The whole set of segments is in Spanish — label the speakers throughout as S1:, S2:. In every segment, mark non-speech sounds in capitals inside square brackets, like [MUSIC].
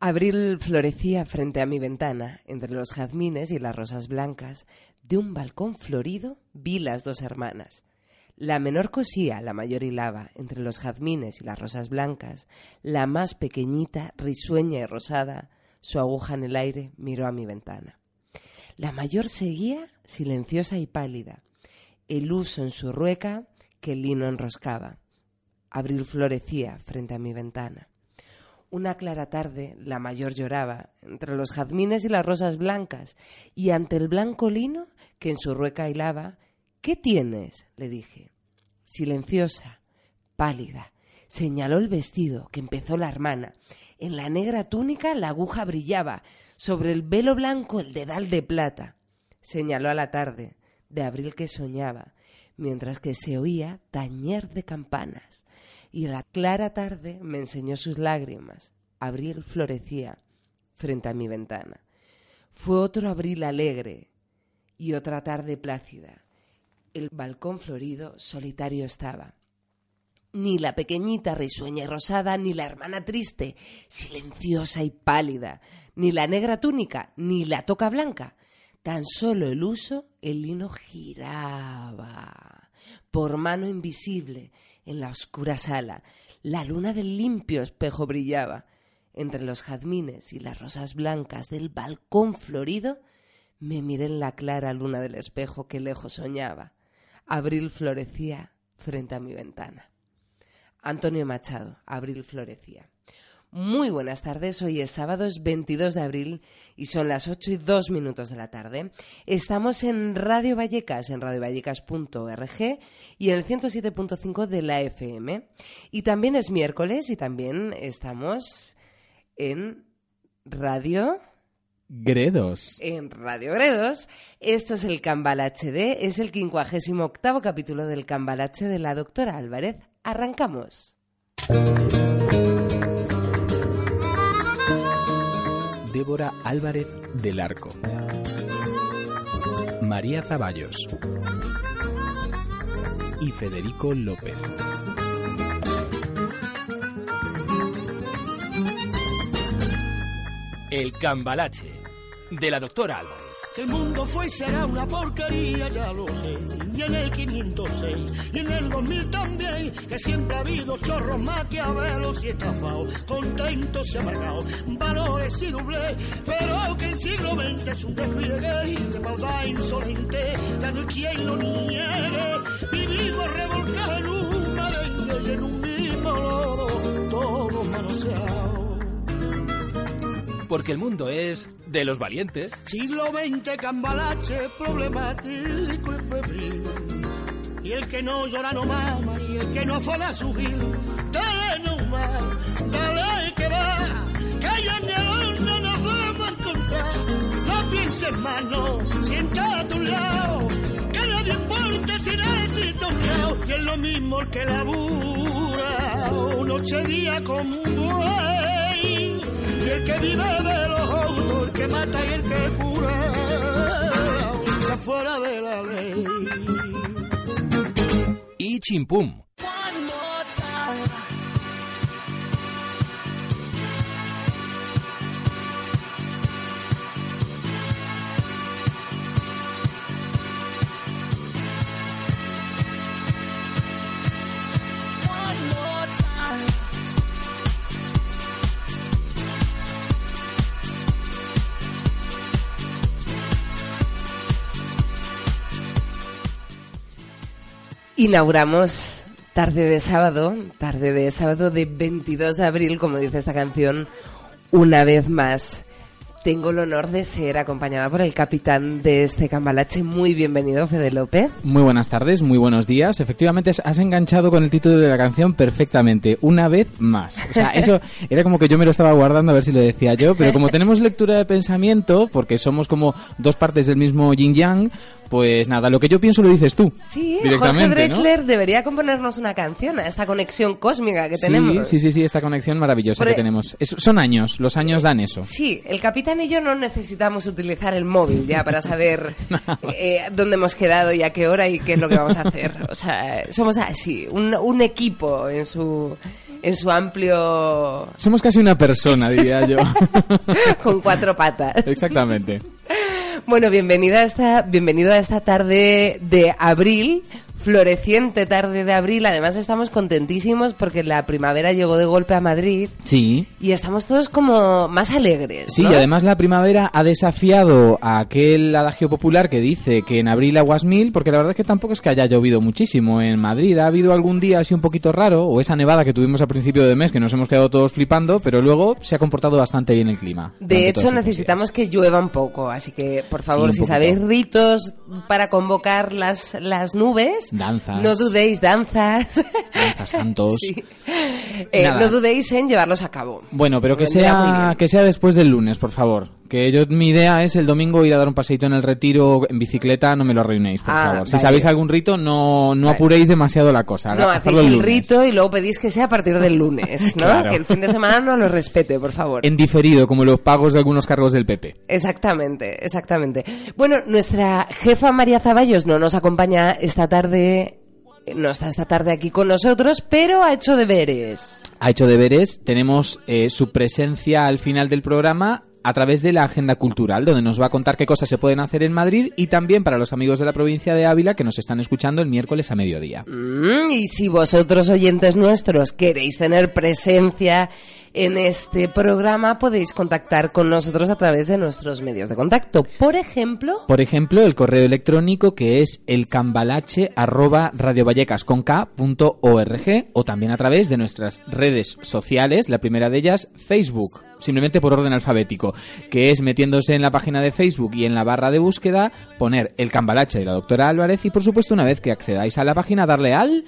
S1: Abril florecía frente a mi ventana, entre los jazmines y las rosas blancas. De un balcón florido vi las dos hermanas. La menor cosía, la mayor hilaba, entre los jazmines y las rosas blancas. La más pequeñita, risueña y rosada, su aguja en el aire, miró a mi ventana. La mayor seguía, silenciosa y pálida, el uso en su rueca que el lino enroscaba. Abril florecía frente a mi ventana. Una clara tarde, la mayor lloraba, entre los jazmines y las rosas blancas, y ante el blanco lino que en su rueca hilaba, ¿Qué tienes? le dije. Silenciosa, pálida, señaló el vestido que empezó la hermana. En la negra túnica la aguja brillaba, sobre el velo blanco el dedal de plata. Señaló a la tarde, de abril que soñaba, mientras que se oía tañer de campanas y la clara tarde me enseñó sus lágrimas. Abril florecía frente a mi ventana. Fue otro abril alegre y otra tarde plácida. El balcón florido solitario estaba. Ni la pequeñita risueña y rosada, ni la hermana triste, silenciosa y pálida, ni la negra túnica, ni la toca blanca. Tan solo el uso, el lino giraba por mano invisible en la oscura sala. La luna del limpio espejo brillaba. Entre los jazmines y las rosas blancas del balcón florido, me miré en la clara luna del espejo que lejos soñaba. Abril florecía frente a mi ventana. Antonio Machado, Abril florecía. Muy buenas tardes, hoy es sábado, es 22 de abril y son las 8 y 2 minutos de la tarde. Estamos en Radio Vallecas, en radiovallecas.org y en el 107.5 de la FM. Y también es miércoles y también estamos en Radio...
S2: Gredos.
S1: En Radio Gredos. Esto es el Cambal HD, es el 58 capítulo del Cambal H de la doctora Álvarez. Arrancamos.
S2: Débora Álvarez del Arco. María Zaballos. Y Federico López. El Cambalache, de la doctora Álvarez.
S3: El mundo fue y será una porquería, ya lo sé. Y en el 506 y en el 2000 también, que siempre ha habido chorros maquiavelos y estafados, contentos y amargados, valores y doble, pero que el siglo XX es un despliegue de maldad insolente, ya no hay quien lo niegue. Vivimos revolcados en una arenga y en un
S2: Porque el mundo es de los valientes.
S3: Siglo XX, cambalache, problemático y febril. Y el que no llora no mama, y el que no fue a subir. Dale no más, dale que va, que ya en el horno nos vamos a encontrar. No pienses más, no, sienta a tu lado, que nadie importa si un lado. Y es lo mismo el que labura, noche día como un buey. Y el que vive de los autos, el que mata y el que cura, está fuera de la ley.
S2: Y chimpum.
S1: Inauguramos tarde de sábado, tarde de sábado de 22 de abril, como dice esta canción, una vez más Tengo el honor de ser acompañada por el capitán de este cambalache. Muy bienvenido, Fede López.
S4: Muy buenas tardes, muy buenos días. Efectivamente, has enganchado con el título de la canción perfectamente. Una vez más. O sea, eso [LAUGHS] era como que yo me lo estaba guardando a ver si lo decía yo, pero como tenemos lectura de pensamiento, porque somos como dos partes del mismo yin yang, pues nada, lo que yo pienso lo dices tú.
S1: Sí, Jorge Drexler debería componernos una canción a esta conexión cósmica que tenemos.
S4: Sí, sí, sí, esta conexión maravillosa que tenemos. Es- son años, los años dan eso.
S1: Sí, el capitán y yo no necesitamos utilizar el móvil ya para saber [LAUGHS] eh, dónde hemos quedado y a qué hora y qué es lo que vamos a hacer. O sea, somos así, un, un equipo en su, en su amplio...
S4: Somos casi una persona, diría yo. [LAUGHS]
S1: con cuatro patas.
S4: Exactamente.
S1: Bueno, bienvenida a esta, bienvenido a esta tarde de abril, floreciente tarde de abril. Además estamos contentísimos porque la primavera llegó de golpe a Madrid
S4: Sí.
S1: y estamos todos como más alegres.
S4: Sí,
S1: ¿no?
S4: y además la primavera ha desafiado a aquel adagio popular que dice que en abril aguas mil, porque la verdad es que tampoco es que haya llovido muchísimo en Madrid. Ha habido algún día así un poquito raro, o esa nevada que tuvimos a principio de mes, que nos hemos quedado todos flipando, pero luego se ha comportado bastante bien el clima.
S1: De hecho, necesitamos que llueva un poco, así que por favor, si
S4: poquito.
S1: sabéis ritos para convocar las, las nubes,
S4: Danzas.
S1: no dudéis, danzas.
S4: Danzas, cantos.
S1: Sí. Eh, no dudéis en llevarlos a cabo.
S4: Bueno, pero que sea, que sea después del lunes, por favor. Que yo, mi idea es el domingo ir a dar un paseito en el retiro en bicicleta, no me lo arruinéis, por
S1: Ah,
S4: favor. Si sabéis algún rito, no, no
S1: Vale.
S4: apuréis demasiado la cosa.
S1: No, hacéis el
S4: lunes.
S1: rito y luego pedís que sea a partir del lunes, ¿no?
S4: Claro.
S1: Que el fin de semana no lo respete, por favor.
S4: En diferido, como los pagos de algunos cargos del PP.
S1: Exactamente, exactamente. Bueno, nuestra jefa María Zaballos no nos acompaña esta tarde, no está esta tarde aquí con nosotros, pero ha hecho deberes.
S4: ha hecho deberes. Tenemos eh, su presencia al final del programa a través de la agenda cultural, donde nos va a contar qué cosas se pueden hacer en Madrid y también para los amigos de la provincia de Ávila que nos están escuchando el miércoles a mediodía.
S1: Mm, y si vosotros, oyentes nuestros, queréis tener presencia en este programa, podéis contactar con nosotros a través de nuestros medios de contacto. Por ejemplo,
S4: Por ejemplo, el correo electrónico que es elcambalache arroba radiovallecas.org o también a través de nuestras redes sociales, la primera de ellas Facebook, simplemente por orden alfabético, que es metiéndose en la página de Facebook y en la barra de búsqueda poner el cambalache de la doctora Álvarez y por supuesto una vez que accedáis a la página darle al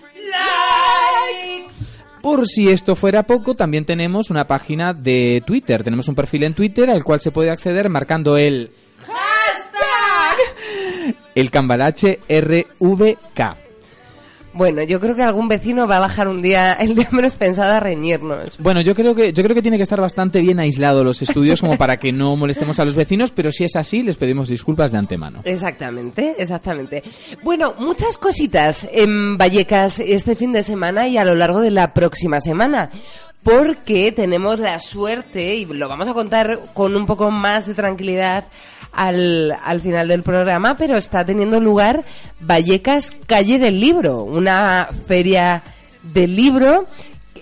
S4: por si esto fuera poco, también tenemos una página de Twitter. Tenemos un perfil en Twitter al cual se puede acceder marcando el el cambalache RVK.
S1: Bueno, yo creo que algún vecino va a bajar un día, el día menos pensado a reñirnos.
S4: Bueno, yo creo que yo creo que tiene que estar bastante bien aislado los estudios como para que no molestemos a los vecinos, pero si es así, les pedimos disculpas de antemano.
S1: Exactamente, exactamente. Bueno, muchas cositas en Vallecas este fin de semana y a lo largo de la próxima semana. Porque tenemos la suerte, y lo vamos a contar con un poco más de tranquilidad al, al final del programa, pero está teniendo lugar Vallecas Calle del Libro, una feria del libro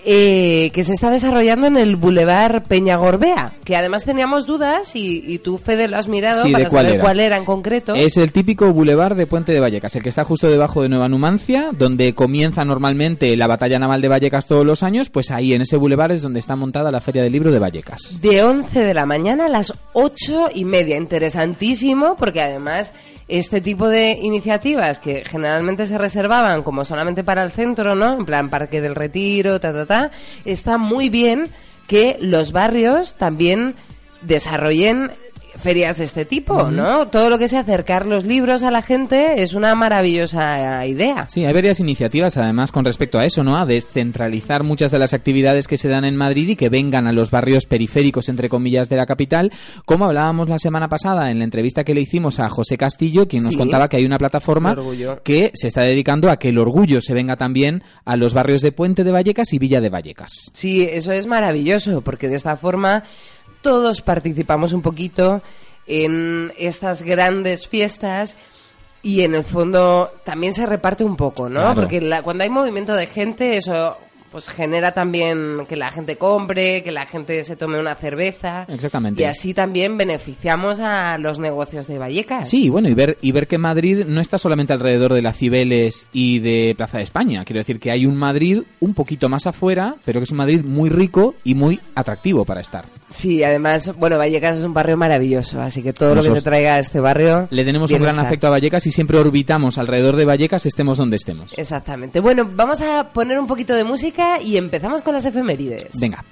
S1: eh, que se está desarrollando en el Boulevard Peñagorbea, que además teníamos dudas y, y tú, Fede, lo has mirado
S4: Sí,
S1: para
S4: ¿de cuál
S1: saber
S4: era?
S1: cuál era en concreto.
S4: Es el típico bulevar de Puente de Vallecas, el que está justo debajo de Nueva Numancia, donde comienza normalmente la batalla naval de Vallecas todos los años, pues ahí en ese bulevar es donde está montada la Feria del Libro de Vallecas.
S1: de 11 de la mañana a las 8 y media. Interesantísimo porque además este tipo de iniciativas que generalmente se reservaban como solamente para el centro, ¿no? En plan Parque del Retiro, ta, ta, ta. Está muy bien que los barrios también desarrollen ferias de este tipo, ¿no? Todo lo que sea acercar los libros a la gente es una maravillosa idea.
S4: Sí, hay varias iniciativas además con respecto a eso, ¿no? A descentralizar muchas de las actividades que se dan en Madrid y que vengan a los barrios periféricos, entre comillas, de la capital, como hablábamos la semana pasada en la entrevista que le hicimos a José Castillo, quien nos
S1: Sí.
S4: contaba que hay una plataforma que se está dedicando a que el orgullo se venga también a los barrios de Puente de Vallecas y Villa de Vallecas.
S1: Sí, eso es maravilloso, porque de esta forma todos participamos un poquito en estas grandes fiestas y en el fondo también se reparte un poco, ¿no?
S4: Claro.
S1: Porque la- cuando hay movimiento de gente, eso pues genera también que la gente compre, que la gente se tome una cerveza.
S4: Exactamente.
S1: Y así también beneficiamos a los negocios de Vallecas.
S4: Sí, bueno, y ver, y ver que Madrid no está solamente alrededor de la Cibeles y de Plaza de España. Quiero decir que hay un Madrid un poquito más afuera, pero que es un Madrid muy rico y muy atractivo para estar.
S1: Sí, además, bueno, Vallecas es un barrio maravilloso, así que todo lo que se traiga a este barrio...
S4: Le tenemos un gran afecto a Vallecas y siempre orbitamos alrededor de Vallecas, estemos donde estemos.
S1: Exactamente. Bueno, vamos a poner un poquito de música y empezamos con las efemérides.
S4: Venga.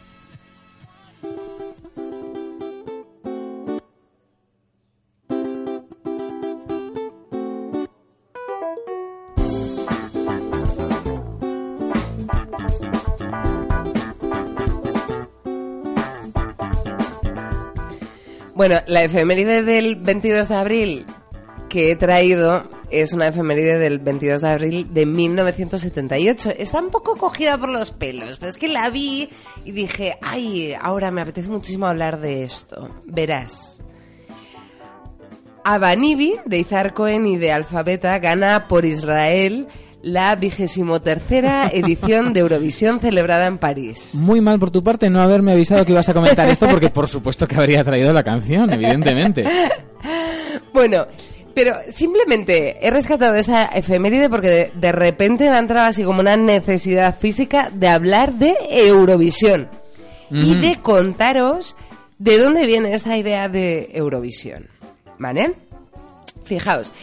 S1: Bueno, la efeméride del 22 de abril que he traído es una efeméride del 22 de abril de 1978. Está un poco cogida por los pelos, pero es que la vi y dije, ay, ahora me apetece muchísimo hablar de esto. Verás. Abanibi, de Izar Cohen y de Alfabeta, gana por Israel la vigésimo tercera edición de Eurovisión celebrada en París.
S4: Muy mal por tu parte no haberme avisado que ibas a comentar esto porque por supuesto que habría traído la canción, evidentemente. [LAUGHS]
S1: Bueno, pero simplemente he rescatado esta efeméride porque de, de repente me ha entrado así como una necesidad física de hablar de Eurovisión y de contaros de dónde viene esta idea de Eurovisión. ¿Vale? Fijaos,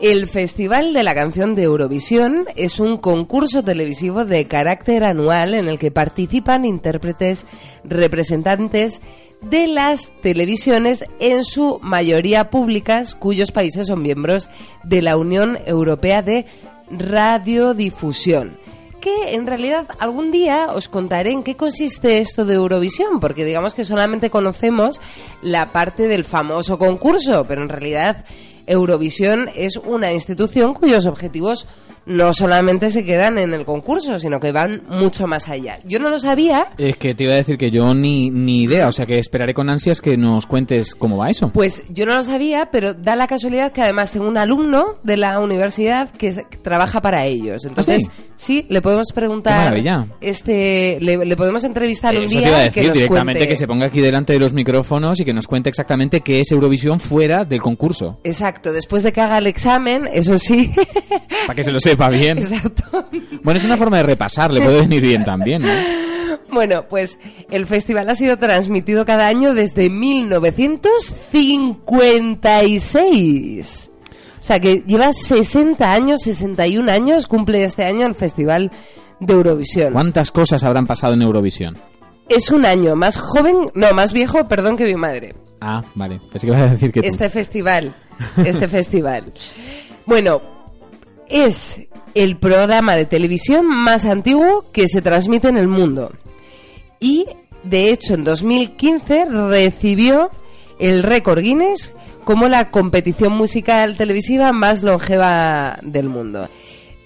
S1: el Festival de la Canción de Eurovisión es un concurso televisivo de carácter anual en el que participan intérpretes representantes de las televisiones, en su mayoría públicas, cuyos países son miembros de la Unión Europea de Radiodifusión. Que en realidad algún día os contaré en qué consiste esto de Eurovisión, porque digamos que solamente conocemos la parte del famoso concurso, pero en realidad Eurovisión es una institución cuyos objetivos no solamente se quedan en el concurso, sino que van mucho más allá. Yo no lo sabía,
S4: Es que te iba a decir que yo ni, ni idea, o sea que esperaré con ansias que nos cuentes cómo va eso.
S1: Pues yo no lo sabía, pero da la casualidad que además tengo un alumno de la universidad que, trabaja para ellos. Entonces,
S4: ¿Ah,
S1: sí? le podemos preguntar. Este, le, le podemos entrevistar un día
S4: te iba a
S1: y
S4: decir
S1: que nos
S4: directamente
S1: cuente.
S4: que se ponga aquí delante de los micrófonos y que nos cuente exactamente qué es Eurovisión fuera del concurso,
S1: Exacto, después de que haga el examen, eso sí.
S4: para que se lo sepa [LAUGHS] bien.
S1: Exacto.
S4: Bueno, es una forma de repasar, le puede venir bien también, ¿no?
S1: Bueno, pues el festival ha sido transmitido cada año desde 1956. O sea que lleva 60 años, 61 años, cumple este año el Festival de Eurovisión.
S4: ¿Cuántas cosas habrán pasado en Eurovisión?
S1: Es un año más joven, no, más viejo, perdón, que mi madre.
S4: Ah, vale. Pensé que ibas a decir que tú.
S1: Este festival, este [LAUGHS] festival. Bueno, es el programa de televisión más antiguo que se transmite en el mundo. Y, de hecho, en 2015 recibió el récord Guinness como la competición musical televisiva más longeva del mundo.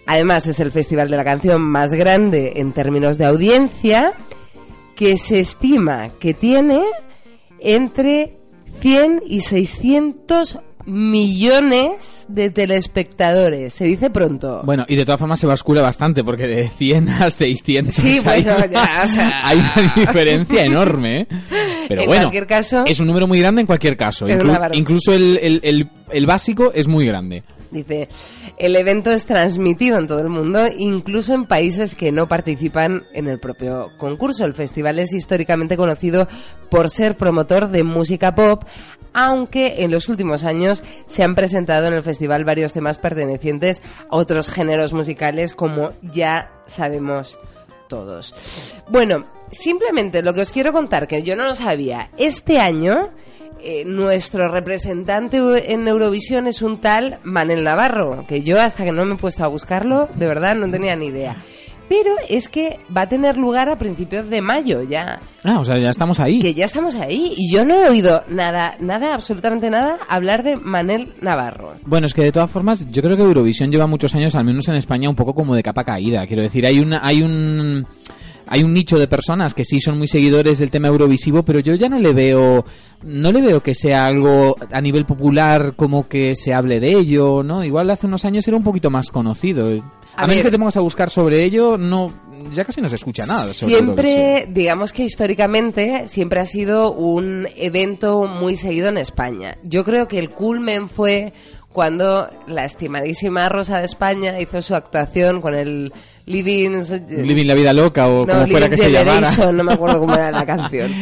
S1: Además, es el festival de la canción más grande en términos de audiencia, que se estima que tiene entre 100 y 600 millones de telespectadores. Se dice pronto.
S4: Bueno, y de todas formas se bascula bastante porque de 100 a 600
S1: Sí,
S4: hay,
S1: ya, o sea. [LAUGHS]
S4: hay una diferencia enorme, ¿eh? Pero
S1: En
S4: bueno,
S1: cualquier caso-
S4: es un número muy grande en cualquier caso. Inclu- incluso el, el- el- el básico es muy grande.
S1: Dice, el evento es transmitido en todo el mundo, incluso en países que no participan en el propio concurso. El festival es históricamente conocido por ser promotor de música pop, aunque en los últimos años se han presentado en el festival varios temas pertenecientes a otros géneros musicales, como ya sabemos todos. Bueno, simplemente lo que os quiero contar, que yo no lo sabía, este año eh, nuestro representante en Eurovisión es un tal Manel Navarro, que yo hasta que no me he puesto a buscarlo, de verdad no tenía ni idea. Pero es que va a tener lugar a principios de mayo ya,
S4: Ah, o sea, ya estamos ahí.
S1: que ya estamos ahí y yo no he oído nada, nada, absolutamente nada hablar de Manel Navarro.
S4: Bueno, es que de todas formas, yo creo que Eurovisión lleva muchos años, al menos en España, un poco como de capa caída. Quiero decir, hay una, hay un, hay un nicho de personas que sí son muy seguidores del tema eurovisivo, pero yo ya no le veo, no le veo que sea algo a nivel popular como que se hable de ello, ¿no? Igual hace unos años era un poquito más conocido. A,
S1: A
S4: menos
S1: ver.
S4: que te pongas a buscar sobre ello, no, ya casi no se escucha nada. Sobre.
S1: Siempre, digamos que históricamente, siempre ha sido un evento muy seguido en España. Yo creo que el culmen fue cuando la estimadísima Rosa de España hizo su actuación con el Living...
S4: Living la vida loca o
S1: no,
S4: como fuera
S1: Living
S4: que se llamara.
S1: No me acuerdo cómo era la [LAUGHS] canción.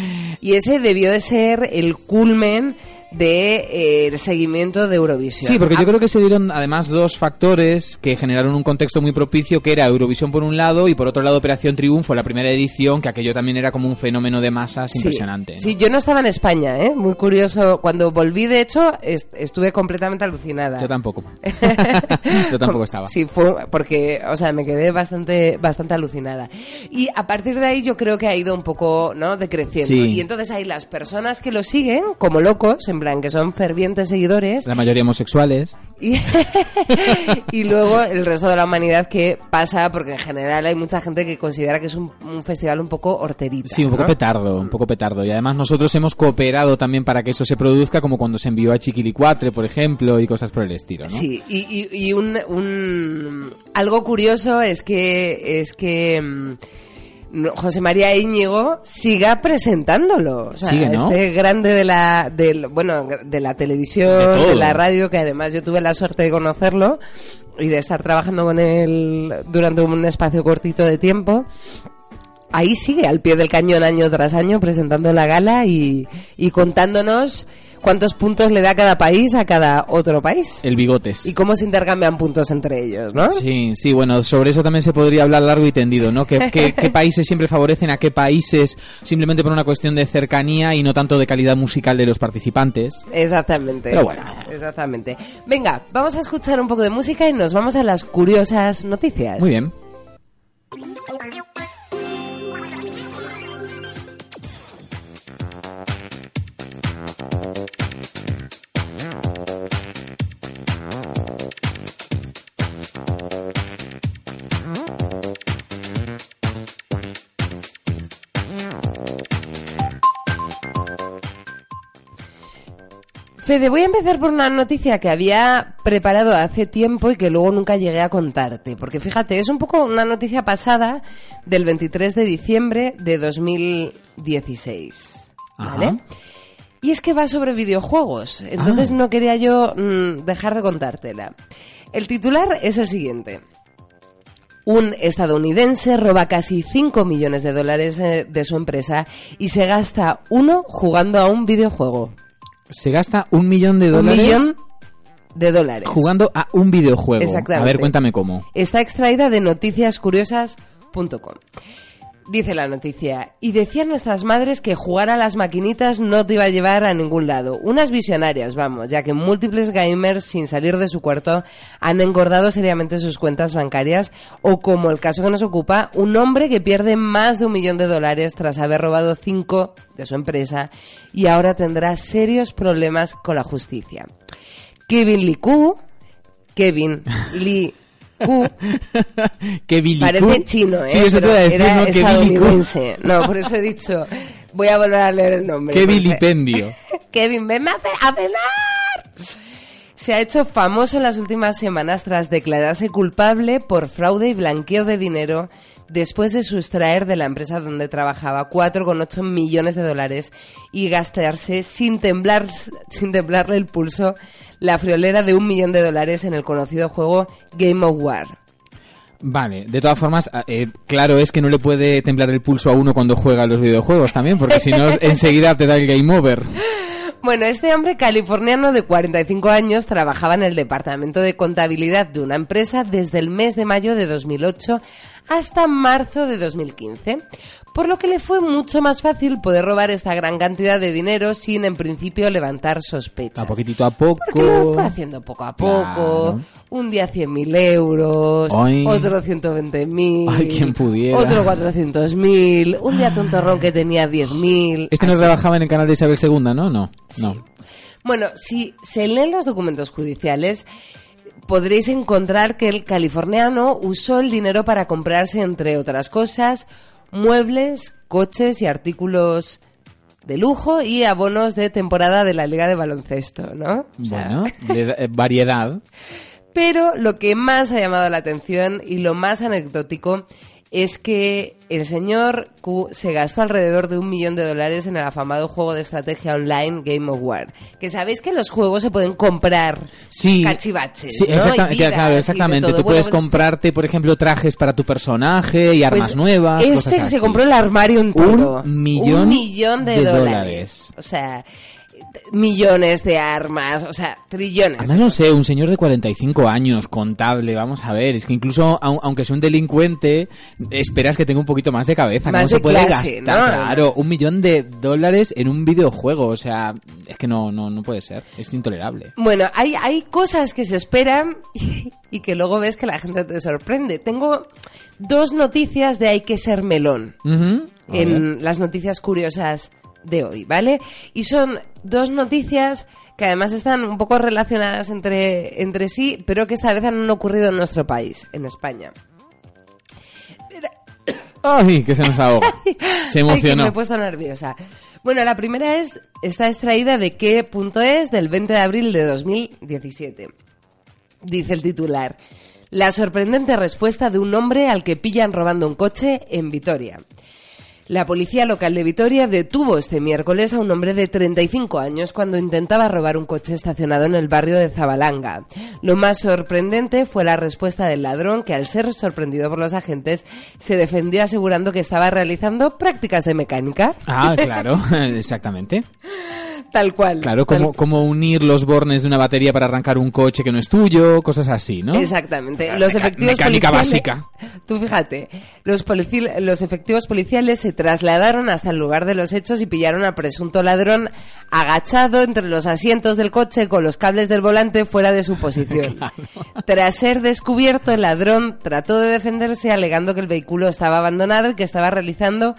S1: Y ese debió de ser el culmen de, eh, seguimiento de Eurovisión.
S4: Sí, porque
S1: Ah,
S4: yo creo que se dieron además dos factores que generaron un contexto muy propicio, que era Eurovisión por un lado y por otro lado Operación Triunfo, la primera edición, que aquello también era como un fenómeno de masas
S1: Sí,
S4: impresionante. ¿no?
S1: Sí, yo no estaba en España, ¿eh? Muy curioso. Cuando volví, de hecho, est- estuve completamente alucinada.
S4: Yo tampoco. [LAUGHS] yo tampoco estaba.
S1: Sí, fue porque, o sea, me quedé bastante, bastante alucinada. Y a partir de ahí yo creo que ha ido un poco, ¿no? Decreciendo.
S4: Sí.
S1: Y entonces hay las personas que lo siguen como locos, en plan, que son fervientes seguidores.
S4: La mayoría homosexuales. [LAUGHS]
S1: Y, y luego el resto de la humanidad que pasa, porque en general hay mucha gente que considera que es un, un festival un poco horterita.
S4: Sí, un poco
S1: ¿no?
S4: petardo, un poco petardo. Y además nosotros hemos cooperado también para que eso se produzca, como cuando se envió a Chiquilicuatre, por ejemplo, y cosas por el estilo, ¿no?
S1: Sí, y, y- y un, un- algo curioso es que es que mm, José María Íñigo siga presentándolo, o sea,
S4: Sigue, ¿no?
S1: este grande de la del bueno de la
S4: De
S1: televisión,
S4: todo.
S1: de, la radio, que además yo tuve la suerte de conocerlo y de estar trabajando con él durante un espacio cortito de tiempo. Ahí sigue al pie del cañón año tras año presentando la gala y, y contándonos cuántos puntos le da cada país a cada otro país
S4: El bigotes.
S1: y cómo se intercambian puntos entre ellos, ¿no?
S4: Sí, sí, bueno, sobre eso también se podría hablar largo y tendido, ¿no? ¿Qué, qué, qué [LAUGHS] países siempre favorecen a qué países simplemente por una cuestión de cercanía y no tanto de calidad musical de los participantes?
S1: Exactamente.
S4: Pero bueno.
S1: Exactamente. Venga, vamos a escuchar un poco de música y nos vamos a las curiosas noticias.
S4: Muy bien.
S1: Fede, voy a empezar por una noticia que había preparado hace tiempo y que luego nunca llegué a contarte. Porque fíjate, es un poco una noticia pasada del 23 de diciembre de 2016. ¿Vale?
S4: Ajá.
S1: Y es que va sobre videojuegos. Entonces
S4: Ah.
S1: no quería yo mm, dejar de contártela. El titular es el siguiente. Un estadounidense roba casi 5 millones de dólares eh, de su empresa y se gasta uno jugando a un videojuego.
S4: Se gasta un millón de
S1: Un
S4: dólares
S1: millón de dólares.
S4: jugando a un videojuego.
S1: Exactamente.
S4: A ver, cuéntame cómo.
S1: Está extraída de noticiascuriosas.com. Dice la noticia, y decían nuestras madres que jugar a las maquinitas no te iba a llevar a ningún lado. Unas visionarias, vamos, ya que múltiples gamers sin salir de su cuarto han engordado seriamente sus cuentas bancarias, o como el caso que nos ocupa, un hombre que pierde más de un millón de dólares tras haber robado cinco de su empresa y ahora tendrá serios problemas con la justicia. Kevin Lee Koo, Kevin [LAUGHS] Lee [LAUGHS]
S4: Que Billy
S1: Parece chino, ¿eh?
S4: Sí, eso te
S1: Pero
S4: iba a decir,
S1: era
S4: ¿no? Que
S1: estadounidense. No, por eso he dicho, [LAUGHS] voy a volver a leer el nombre.
S4: Qué vilipendio. [LAUGHS]
S1: Kevin, venme a cenar. Se ha hecho famoso en las últimas semanas tras declararse culpable por fraude y blanqueo de dinero después de sustraer de la empresa donde trabajaba 4,8 millones de dólares y gastarse sin temblar sin temblarle el pulso la friolera de un millón de dólares en el conocido juego Game of War.
S4: Vale, de todas formas, eh, claro es que no le puede temblar el pulso a uno cuando juega a los videojuegos también, porque si no, [LAUGHS] enseguida te da el game over.
S1: Bueno, este hombre californiano de 45 años trabajaba en el departamento de contabilidad de una empresa desde el mes de mayo de 2008 hasta marzo de 2015, por lo que le fue mucho más fácil poder robar esta gran cantidad de dinero sin en principio levantar sospechas.
S4: A poquitito a poco.
S1: Porque lo fue haciendo poco a poco.
S4: Claro.
S1: Un día 100.000 euros,
S4: Ay.
S1: otro 120.000.
S4: Ay, quien pudiera.
S1: Otro 400.000. Un día tontorrón que tenía 10.000.
S4: Este no trabajaba en el canal de Isabel II, ¿no? No, no.
S1: Bueno, si se leen los documentos judiciales, podréis encontrar que el californiano usó el dinero para comprarse, entre otras cosas, muebles, coches y artículos de lujo y abonos de temporada de la Liga de Baloncesto, ¿no? O sea,
S4: Bueno, [LAUGHS] eh, variedad.
S1: Pero lo que más ha llamado la atención y lo más anecdótico es que el señor Q se gastó alrededor de un millón de dólares en el afamado juego de estrategia online Game of War. Que sabéis que los juegos se pueden comprar
S4: Sí,
S1: cachivaches,
S4: sí,
S1: ¿no?
S4: exacta-
S1: Y vidas
S4: claro, exactamente. Tú
S1: Bueno,
S4: puedes
S1: pues
S4: comprarte, por ejemplo, trajes para tu personaje y armas
S1: Pues
S4: nuevas.
S1: Este
S4: cosas así.
S1: se compró el armario entero.
S4: Un millón
S1: Un millón de,
S4: de
S1: dólares.
S4: dólares.
S1: O sea, millones de armas, o sea, trillones.
S4: Además, no sé, un señor de 45 años, contable, vamos a ver, es que incluso, au- aunque sea un delincuente, esperas que tenga un poquito más de cabeza.
S1: Más
S4: ¿Cómo
S1: de
S4: se puede
S1: clase,
S4: gastar?
S1: ¿no?
S4: Claro, un millón de dólares en un videojuego, o sea, es que no, no, no puede ser, es intolerable.
S1: Bueno, hay, hay cosas que se esperan y, y que luego ves que la gente te sorprende. Tengo dos noticias de hay que ser melón en las noticias curiosas de hoy, ¿vale? Y son dos noticias que además están un poco relacionadas entre, entre sí, pero que esta vez han ocurrido en nuestro país, en España. [COUGHS]
S4: ¡Ay, que se nos ahoga! [LAUGHS] Se
S1: Ay, que
S4: emocionó.
S1: me he puesto nerviosa. Bueno, la primera es está extraída de qué punto es del 20 de abril de 2017. Dice el titular: La sorprendente respuesta de un hombre al que pillan robando un coche en Vitoria. La policía local de Vitoria detuvo este miércoles a un hombre de 35 años cuando intentaba robar un coche estacionado en el barrio de Zabalanga. Lo más sorprendente fue la respuesta del ladrón que al ser sorprendido por los agentes se defendió asegurando que estaba realizando prácticas de mecánica.
S4: Ah, [LAUGHS] claro, [LAUGHS] exactamente.
S1: Tal cual.
S4: Claro,
S1: tal
S4: como, como unir los bornes de una batería para arrancar un coche que no es tuyo, cosas así, ¿no?
S1: Exactamente.
S4: Meca-
S1: Los efectivos
S4: mecánica
S1: policiales-
S4: básica. [LAUGHS]
S1: Tú fíjate, los, polici- los efectivos policiales se trasladaron hasta el lugar de los hechos y pillaron al presunto ladrón agachado entre los asientos del coche con los cables del volante fuera de su [LAUGHS] posición. Tras ser descubierto, el ladrón trató de defenderse alegando que el vehículo estaba abandonado y que estaba realizando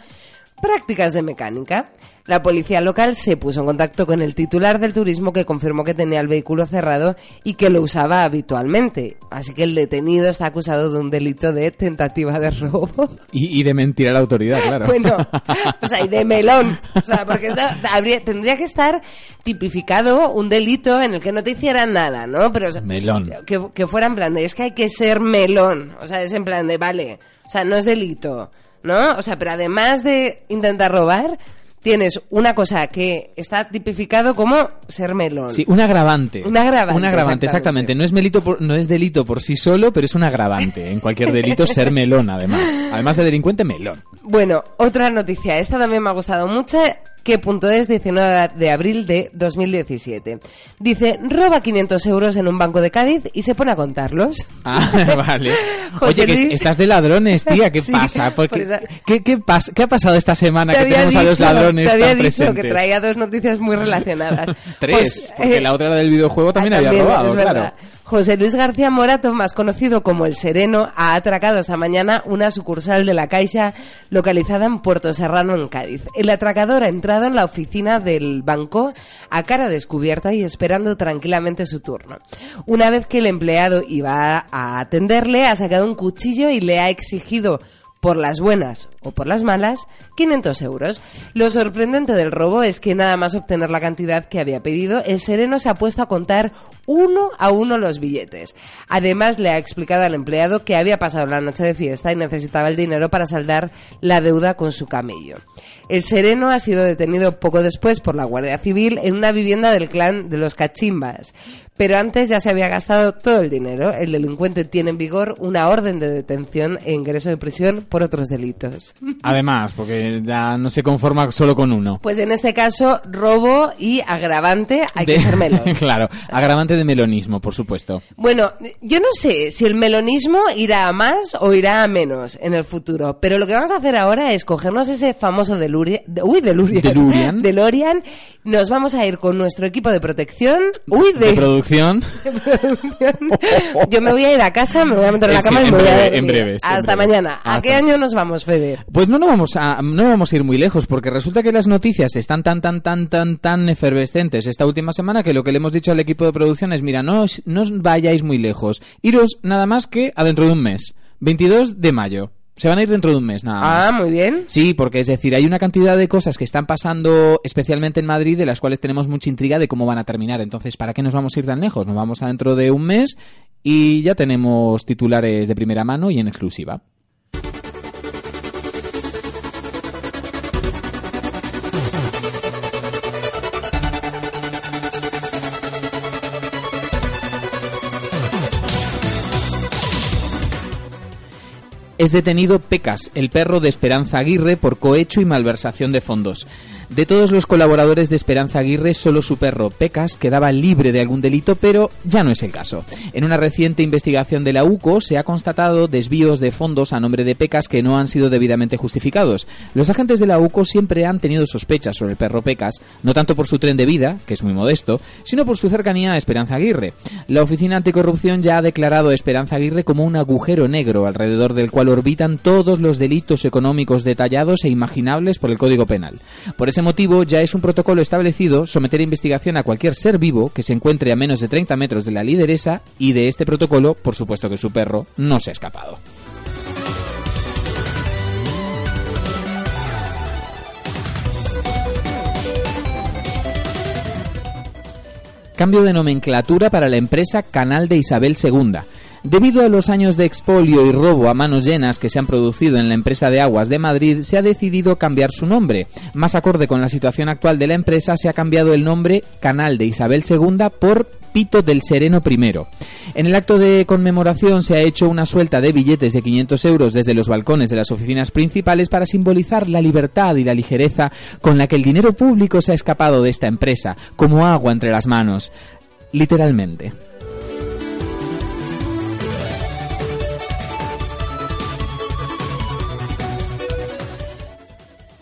S1: prácticas de mecánica. La policía local se puso en contacto con el titular del turismo que confirmó que tenía el vehículo cerrado y que lo usaba habitualmente. Así que el detenido está acusado de un delito de tentativa de robo. [LAUGHS]
S4: Y, y de mentir a la autoridad, claro.
S1: Bueno, [LAUGHS] o sea, y de melón. O sea, porque esto habría- tendría que estar tipificado un delito en el que no te hicieran nada, ¿no? Pero o sea,
S4: Melón.
S1: Que, que fuera en plan de, es que hay que ser melón. O sea, es en plan de, vale, o sea, no es delito, ¿no? O sea, pero además de intentar robar, tienes una cosa que está tipificado como ser melón.
S4: Sí, un agravante.
S1: Un agravante,
S4: Un agravante,
S1: exactamente.
S4: exactamente. No es, melito por- no es delito por sí solo, pero es un agravante. En cualquier delito ser melón, además. Además de delincuente, melón.
S1: Bueno, otra noticia. Esta también me ha gustado mucho. ¿Qué punto es? 19 de abril de 2017. Dice, roba 500 euros en un banco de Cádiz y se pone a contarlos.
S4: Ah, [LAUGHS] vale. [LAUGHS] Oye, que
S1: Luis.
S4: estás de ladrones, tía. ¿Qué [LAUGHS]
S1: Sí,
S4: pasa? Porque,
S1: por eso-
S4: ¿qué, qué, pas- qué ha pasado esta semana que
S1: había
S4: tenemos a los
S1: dicho-
S4: ladrones
S1: te había
S4: tan
S1: dicho
S4: presentes?
S1: que traía dos noticias muy relacionadas. [LAUGHS]
S4: Tres,
S1: Pues,
S4: porque
S1: eh,
S4: la otra era del videojuego también
S1: Ah,
S4: había
S1: también,
S4: robado, claro.
S1: José Luis García Morato, más conocido como El Sereno, ha atracado esta mañana una sucursal de la Caixa localizada en Puerto Serrano, en Cádiz. El atracador ha entrado en la oficina del banco a cara descubierta y esperando tranquilamente su turno. Una vez que el empleado iba a atenderle, ha sacado un cuchillo y le ha exigido por las buenas o por las malas, 500 euros. Lo sorprendente del robo es que nada más obtener la cantidad que había pedido, el sereno se ha puesto a contar uno a uno los billetes. Además, le ha explicado al empleado que había pasado la noche de fiesta y necesitaba el dinero para saldar la deuda con su camello. El sereno ha sido detenido poco después por la Guardia Civil en una vivienda del clan de los Cachimbas. Pero antes ya se había gastado todo el dinero. El delincuente tiene en vigor una orden de detención e ingreso de prisión por otros delitos. [LAUGHS]
S4: Además, porque ya no se conforma solo con uno.
S1: Pues en este caso, robo y agravante hay
S4: De-
S1: que ser melón. [LAUGHS]
S4: claro, agravante de melonismo, por supuesto.
S1: Bueno, yo no sé si el melonismo irá a más o irá a menos en el futuro, pero lo que vamos a hacer ahora es cogernos ese famoso Delurian, de- uy, Delurian,
S4: Delurian. [LAUGHS]
S1: DeLorean, nos vamos a ir con nuestro equipo de protección, uy, de,
S4: De producción.
S1: Yo me voy a ir a casa, me voy a meter en la
S4: Sí,
S1: cama y
S4: en
S1: me voy a dormir.
S4: en breves, en
S1: Hasta
S4: breves.
S1: mañana. ¿A
S4: Hasta
S1: año nos vamos, Fede?
S4: Pues no nos vamos a no vamos a ir muy lejos porque resulta que las noticias están tan tan tan tan tan efervescentes esta última semana que lo que le hemos dicho al equipo de producción es mira no os, no os vayáis muy lejos iros nada más que a dentro de un mes 22 de mayo se van a ir dentro de un mes nada más
S1: Ah, muy bien.
S4: Sí, porque es decir, hay una cantidad de cosas que están pasando especialmente en Madrid de las cuales tenemos mucha intriga de cómo van a terminar. Entonces, ¿para qué nos vamos a ir tan lejos? Nos vamos a dentro de un mes y ya tenemos titulares de primera mano y en exclusiva. Es detenido Pecas, el perro de Esperanza Aguirre, por cohecho y malversación de fondos. De todos los colaboradores de Esperanza Aguirre, solo su perro, Pecas, quedaba libre de algún delito, pero ya no es el caso. En una reciente investigación de la UCO se ha constatado desvíos de fondos a nombre de Pecas que no han sido debidamente justificados. Los agentes de la UCO siempre han tenido sospechas sobre el perro Pecas, no tanto por su tren de vida, que es muy modesto, sino por su cercanía a Esperanza Aguirre. La Oficina Anticorrupción ya ha declarado a Esperanza Aguirre como un agujero negro alrededor del cual orbitan todos los delitos económicos detallados e imaginables por el Código Penal. Por motivo, ya es un protocolo establecido someter a investigación a cualquier ser vivo que se encuentre a menos de 30 metros de la lideresa y de este protocolo, por supuesto que su perro no se ha escapado. Cambio de nomenclatura para la empresa Canal de Isabel II. Debido a los años de expolio y robo a manos llenas que se han producido en la empresa de aguas de Madrid, se ha decidido cambiar su nombre. Más acorde con la situación actual de la empresa, se ha cambiado el nombre Canal de Isabel II por Pito del Sereno I. En el acto de conmemoración se ha hecho una suelta de billetes de 500 euros desde los balcones de las oficinas principales para simbolizar la libertad y la ligereza con la que el dinero público se ha escapado de esta empresa, como agua entre las manos. Literalmente.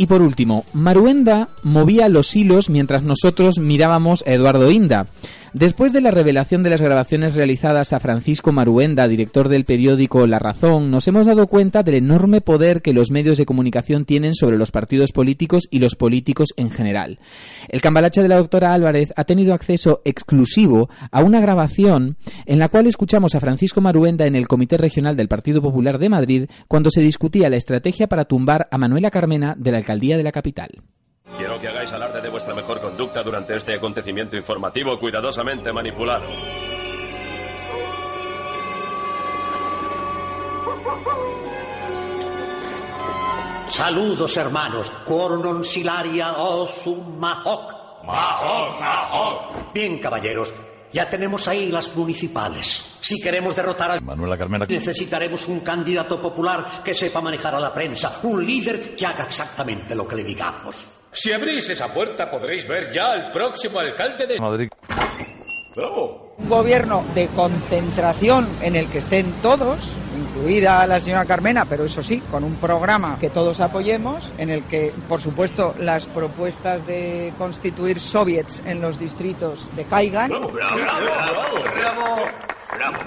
S4: Y por último, Maruenda movía los hilos mientras nosotros mirábamos a Eduardo Inda. Después de la revelación de las grabaciones realizadas a Francisco Maruenda, director del periódico La Razón, nos hemos dado cuenta del enorme poder que los medios de comunicación tienen sobre los partidos políticos y los políticos en general. El cambalache de la doctora Álvarez ha tenido acceso exclusivo a una grabación en la cual escuchamos a Francisco Maruenda en el Comité Regional del Partido Popular de Madrid cuando se discutía la estrategia para tumbar a Manuela Carmena de la alcaldía de la capital.
S5: Quiero que hagáis alarde de vuestra mejor conducta durante este acontecimiento informativo cuidadosamente manipulado.
S6: Saludos, hermanos. Cornon silaria osum mahoc.
S5: ¡Mahoc, mahoc!
S6: Bien, caballeros. Ya tenemos ahí las municipales. Si queremos derrotar a
S7: Manuela Carmena.
S6: necesitaremos un candidato popular que sepa manejar a la prensa, un líder que haga exactamente lo que le digamos.
S5: Si abrís esa puerta podréis ver ya al próximo alcalde de
S7: Madrid.
S5: ¡Bravo!
S8: Un gobierno de concentración en el que estén todos, incluida la señora Carmena, pero eso sí, con un programa que todos apoyemos, en el que, por supuesto, las propuestas de constituir soviets en los distritos decaigan.
S5: ¡Bravo, bravo, bravo!
S6: Bravo.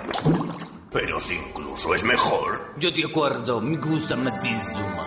S6: Pero si incluso es mejor.
S9: Yo de acuerdo, me gusta Matizuma.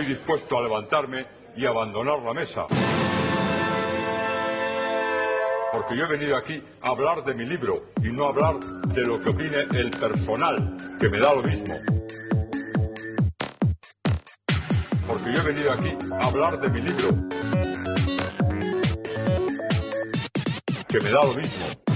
S10: estoy dispuesto a levantarme y abandonar la mesa. Porque yo he venido aquí a hablar de mi libro y no a hablar de lo que opine el personal, que me da lo mismo. Porque yo he venido aquí a hablar de mi libro, que me da lo mismo.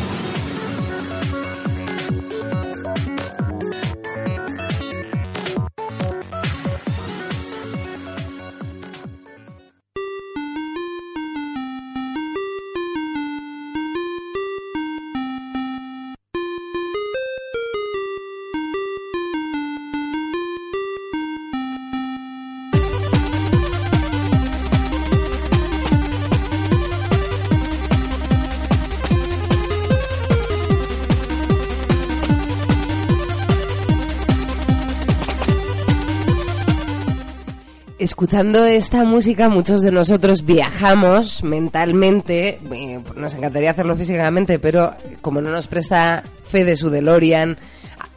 S1: Escuchando esta música muchos de nosotros viajamos mentalmente, eh, nos encantaría hacerlo físicamente, pero como no nos presta fe de su DeLorean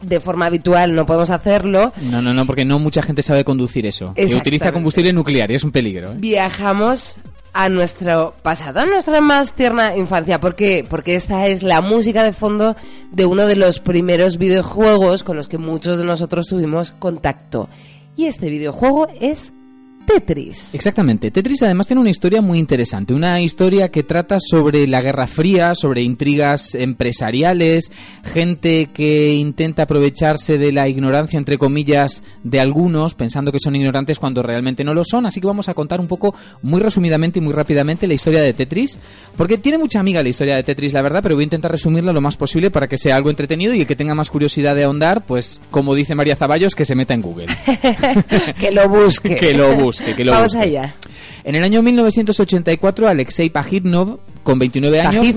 S1: de forma habitual no podemos hacerlo,
S4: No, no, no, porque no mucha gente sabe conducir eso. Que utiliza combustible nuclear y es un peligro. ¿eh?
S1: viajamos a nuestro pasado, a nuestra más tierna infancia. ¿Por qué? Porque esta es la música de fondo de uno de los primeros videojuegos con los que muchos de nosotros tuvimos contacto. Y este videojuego es Tetris.
S4: Exactamente. Tetris además tiene una historia muy interesante, una historia que trata sobre la Guerra Fría, sobre intrigas empresariales, gente que intenta aprovecharse de la ignorancia, entre comillas, de algunos, pensando que son ignorantes cuando realmente no lo son. Así que vamos a contar un poco, muy resumidamente y muy rápidamente, la historia de Tetris, porque tiene mucha amiga la historia de Tetris, la verdad, pero voy a intentar resumirla lo más posible para que sea algo entretenido y el que tenga más curiosidad de ahondar, pues, como dice María Zaballos, que se meta en Google. [LAUGHS]
S1: que lo busque. [LAUGHS]
S4: que lo busque, que lo
S1: Vamos
S4: busque.
S1: allá.
S4: En el año 1984, Alexei Pajitnov, con 29 años,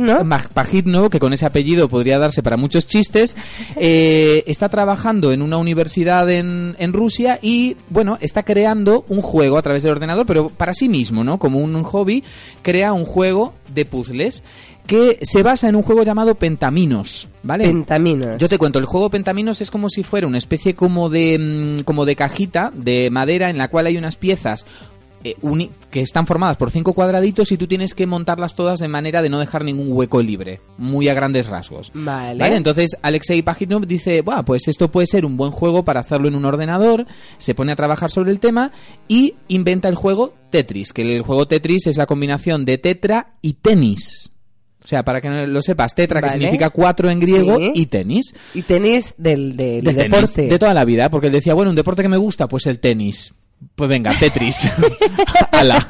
S4: Pajitnov, que con ese apellido podría darse para muchos chistes, [LAUGHS] eh, está trabajando en una universidad en, en Rusia y, bueno, está creando un juego a través del ordenador, pero para sí mismo, ¿no? Como un hobby, crea un juego de puzzles que se basa en un juego llamado Pentaminos, ¿vale?
S1: Pentaminos.
S4: Yo te cuento, el juego Pentaminos es como si fuera una especie como de, mm, como de cajita de madera en la cual hay unas piezas eh, uni- que están formadas por cinco cuadraditos y tú tienes que montarlas todas de manera de no dejar ningún hueco libre, muy a grandes rasgos.
S1: Vale.
S4: Entonces Alexei Pajitnov dice, Buah, pues esto puede ser un buen juego para hacerlo en un ordenador, se pone a trabajar sobre el tema y inventa el juego Tetris, que el juego Tetris es la combinación de tetra y tenis. O sea, para que no lo sepas, tetra que
S1: Vale.
S4: significa cuatro en griego
S1: Sí.
S4: y tenis.
S1: Y tenis del, del
S4: Del tenis,
S1: deporte.
S4: de toda la vida, porque él decía, bueno, un deporte que me gusta, pues el tenis. Pues venga, Tetris. [LAUGHS] Ala.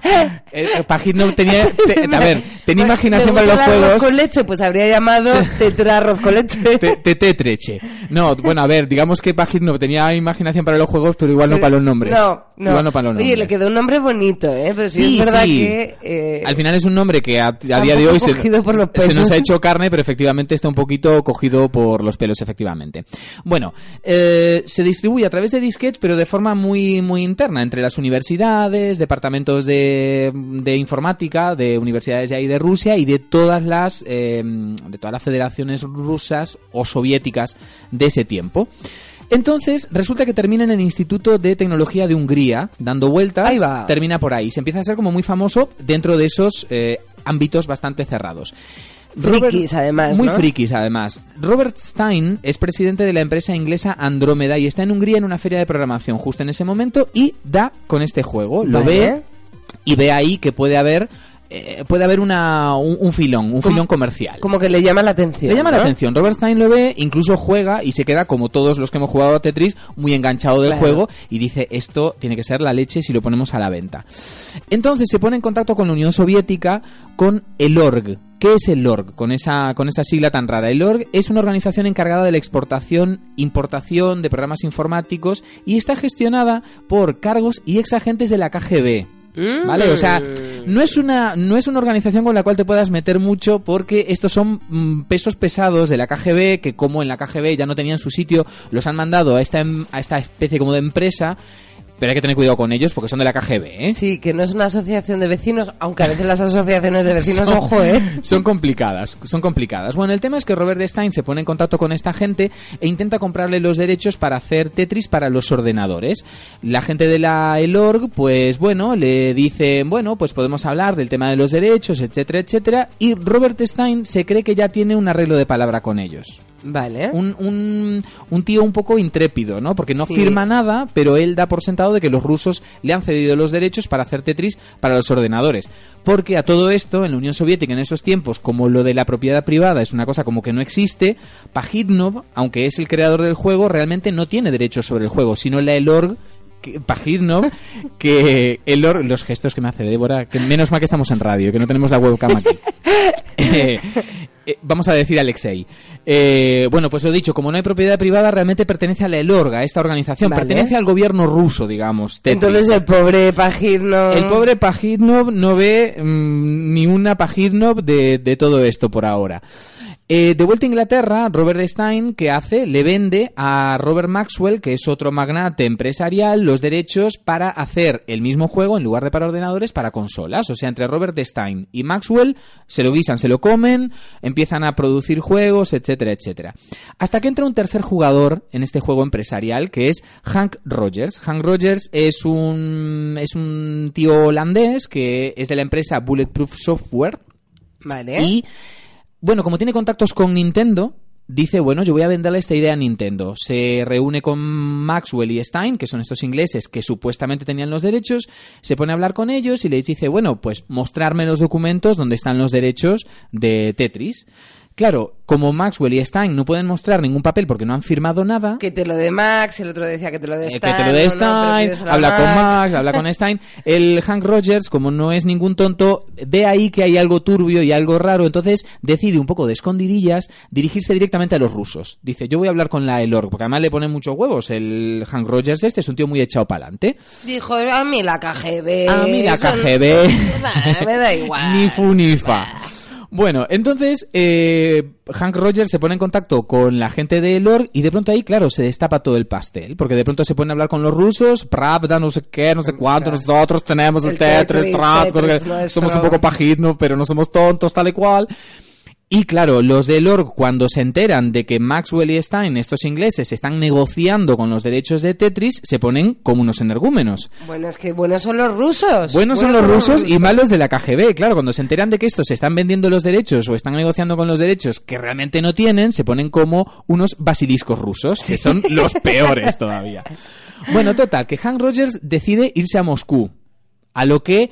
S4: Eh, eh, Pajitnov tenía, te- a ver, tenía imaginación para los
S1: el arroz
S4: juegos.
S1: con leche, pues habría llamado [LAUGHS] tetra arroz con leche.
S4: Te, te- tetreche. No, bueno, a ver, digamos que Pajitnov tenía imaginación para los juegos, pero igual no para los nombres.
S1: No, no.
S4: Igual no para los
S1: Oye,
S4: nombres.
S1: le quedó un nombre bonito, ¿eh? Pero sí,
S4: Sí,
S1: es verdad
S4: sí.
S1: que... eh,
S4: Al final es un nombre que a, día de hoy se, se nos ha hecho carne, pero efectivamente está un poquito cogido por los pelos, efectivamente. Bueno, eh, se distribuye a través de disquetes, pero de forma muy, muy interna, entre las universidades, departamentos de, de informática, de universidades de ahí de Rusia y de todas las, eh, de todas las federaciones rusas o soviéticas de ese tiempo. Entonces, resulta que termina en el Instituto de Tecnología de Hungría, dando vueltas.
S1: Ahí va.
S4: Termina por ahí. Se empieza a ser como muy famoso dentro de esos eh, ámbitos bastante cerrados.
S1: Frikis, además,
S4: Muy
S1: ¿no?
S4: frikis, además. Robert Stein es presidente de la empresa inglesa Andrómeda y está en Hungría en una feria de programación justo en ese momento y da con este juego. Lo
S1: Vale.
S4: ve y ve ahí que puede haber eh, puede haber una, un, un filón, un filón comercial.
S1: Como que le llama la atención.
S4: Le llama la atención. Robert Stein lo ve, incluso juega y se queda, como todos los que hemos jugado a Tetris, muy enganchado del
S1: Claro.
S4: juego y dice, esto tiene que ser la leche si lo ponemos a la venta. Entonces se pone en contacto con la Unión Soviética, con el ORG. ¿Qué es el ORG? Con esa, con esa sigla tan rara. El ORG es una organización encargada de la exportación, importación de programas informáticos y está gestionada por cargos y ex agentes de la KGB.
S1: Mm.
S4: ¿Vale? O sea, no es una no es una organización con la cual te puedas meter mucho porque estos son mm, pesos pesados de la KGB que como en la KGB ya no tenían su sitio, los han mandado a esta em- a esta especie como de empresa, pero hay que tener cuidado con ellos porque son de la KGB, ¿eh?
S1: Sí, que no es una asociación de vecinos, aunque a veces las asociaciones de vecinos, [LAUGHS]
S4: Son-
S1: ojo, ¿eh?
S4: Son complicadas, son complicadas. Bueno, el tema es que Robert Stein se pone en contacto con esta gente e intenta comprarle los derechos para hacer Tetris para los ordenadores. La gente de la ELORG, pues bueno, le dicen, bueno, pues podemos hablar del tema de los derechos, etcétera, etcétera. Y Robert Stein se cree que ya tiene un arreglo de palabra con ellos.
S1: Vale.
S4: Un, un, un tío un poco intrépido, ¿no? Porque no
S1: Sí.
S4: firma nada, pero él da por sentado de que los rusos le han cedido los derechos para hacer Tetris para los ordenadores. Porque a todo esto, en la Unión Soviética en esos tiempos, como lo de la propiedad privada es una cosa como que no existe, Pajitnov, aunque es el creador del juego, realmente no tiene derechos sobre el juego, sino la ELORG Pajitnov, que [LAUGHS] el or- los gestos que me hace Débora, que menos mal que estamos en radio, que no tenemos la webcam aquí. [LAUGHS] Eh, eh, vamos a decir Alexei. Eh, bueno, pues lo dicho, como no hay propiedad privada, realmente pertenece a la ELORGA, esta organización.
S1: Vale.
S4: Pertenece al gobierno ruso, digamos. Tetris.
S1: Entonces el pobre Pajitno...
S4: El pobre Pajitnov no ve mm, ni una Pajitnov de, de todo esto por ahora. Eh, de vuelta a Inglaterra, Robert Stein, ¿qué hace? Le vende a Robert Maxwell, que es otro magnate empresarial, los derechos para hacer el mismo juego en lugar de para ordenadores, para consolas. O sea, entre Robert Stein y Maxwell se lo guisan, se lo comen, empiezan a producir juegos, etcétera, etcétera. Hasta que entra un tercer jugador en este juego empresarial, que es Hank Rogers. Hank Rogers es un, es un tío holandés que es de la empresa Bulletproof Software.
S1: Vale.
S4: Y bueno, como tiene contactos con Nintendo, dice, bueno, yo voy a venderle esta idea a Nintendo. Se reúne con Maxwell y Stein, que son estos ingleses que supuestamente tenían los derechos, se pone a hablar con ellos y les dice, bueno, pues mostrarme los documentos donde están los derechos de Tetris. Claro, como Maxwell y Stein no pueden mostrar ningún papel porque no han firmado nada,
S1: Que te lo de Max, el otro decía que te lo de
S4: eh,
S1: Stein.
S4: que te lo
S1: no, no,
S4: Stein, habla con Max, habla con Stein. El Hank Rogers, como no es ningún tonto, ve ahí que hay algo turbio y algo raro, entonces decide un poco de escondidillas dirigirse directamente a los rusos. Dice, yo voy a hablar con la ELOR, porque además le ponen muchos huevos. El Hank Rogers este es un tío muy echado para adelante.
S1: Dijo, a mí la KGB.
S4: A mí la KGB. [LAUGHS]
S1: Me da igual.
S4: Ni fu ni fa. Bueno, entonces eh, Hank Rogers se pone en contacto con la gente de Elorg y de pronto ahí, claro, se destapa todo el pastel. Porque de pronto se pone a hablar con los rusos, Pravda, no sé qué, no sé cuánto, nosotros tenemos el,
S1: El
S4: Tetris,
S1: Tetris, Tetris
S4: somos un poco pajitnos, pero no somos tontos, tal y cual. Y claro, los de Elorg, cuando se enteran de que Maxwell y Stein, estos ingleses, están negociando con los derechos de Tetris, se ponen como unos energúmenos.
S1: Bueno, es que buenos son los rusos.
S4: Buenos son los rusos y malos de la KGB. Claro, cuando se enteran de que estos se están vendiendo los derechos o están negociando con los derechos que realmente no tienen, se ponen como unos basiliscos rusos, que son los peores todavía. Bueno, total, que Hank Rogers decide irse a Moscú. A lo que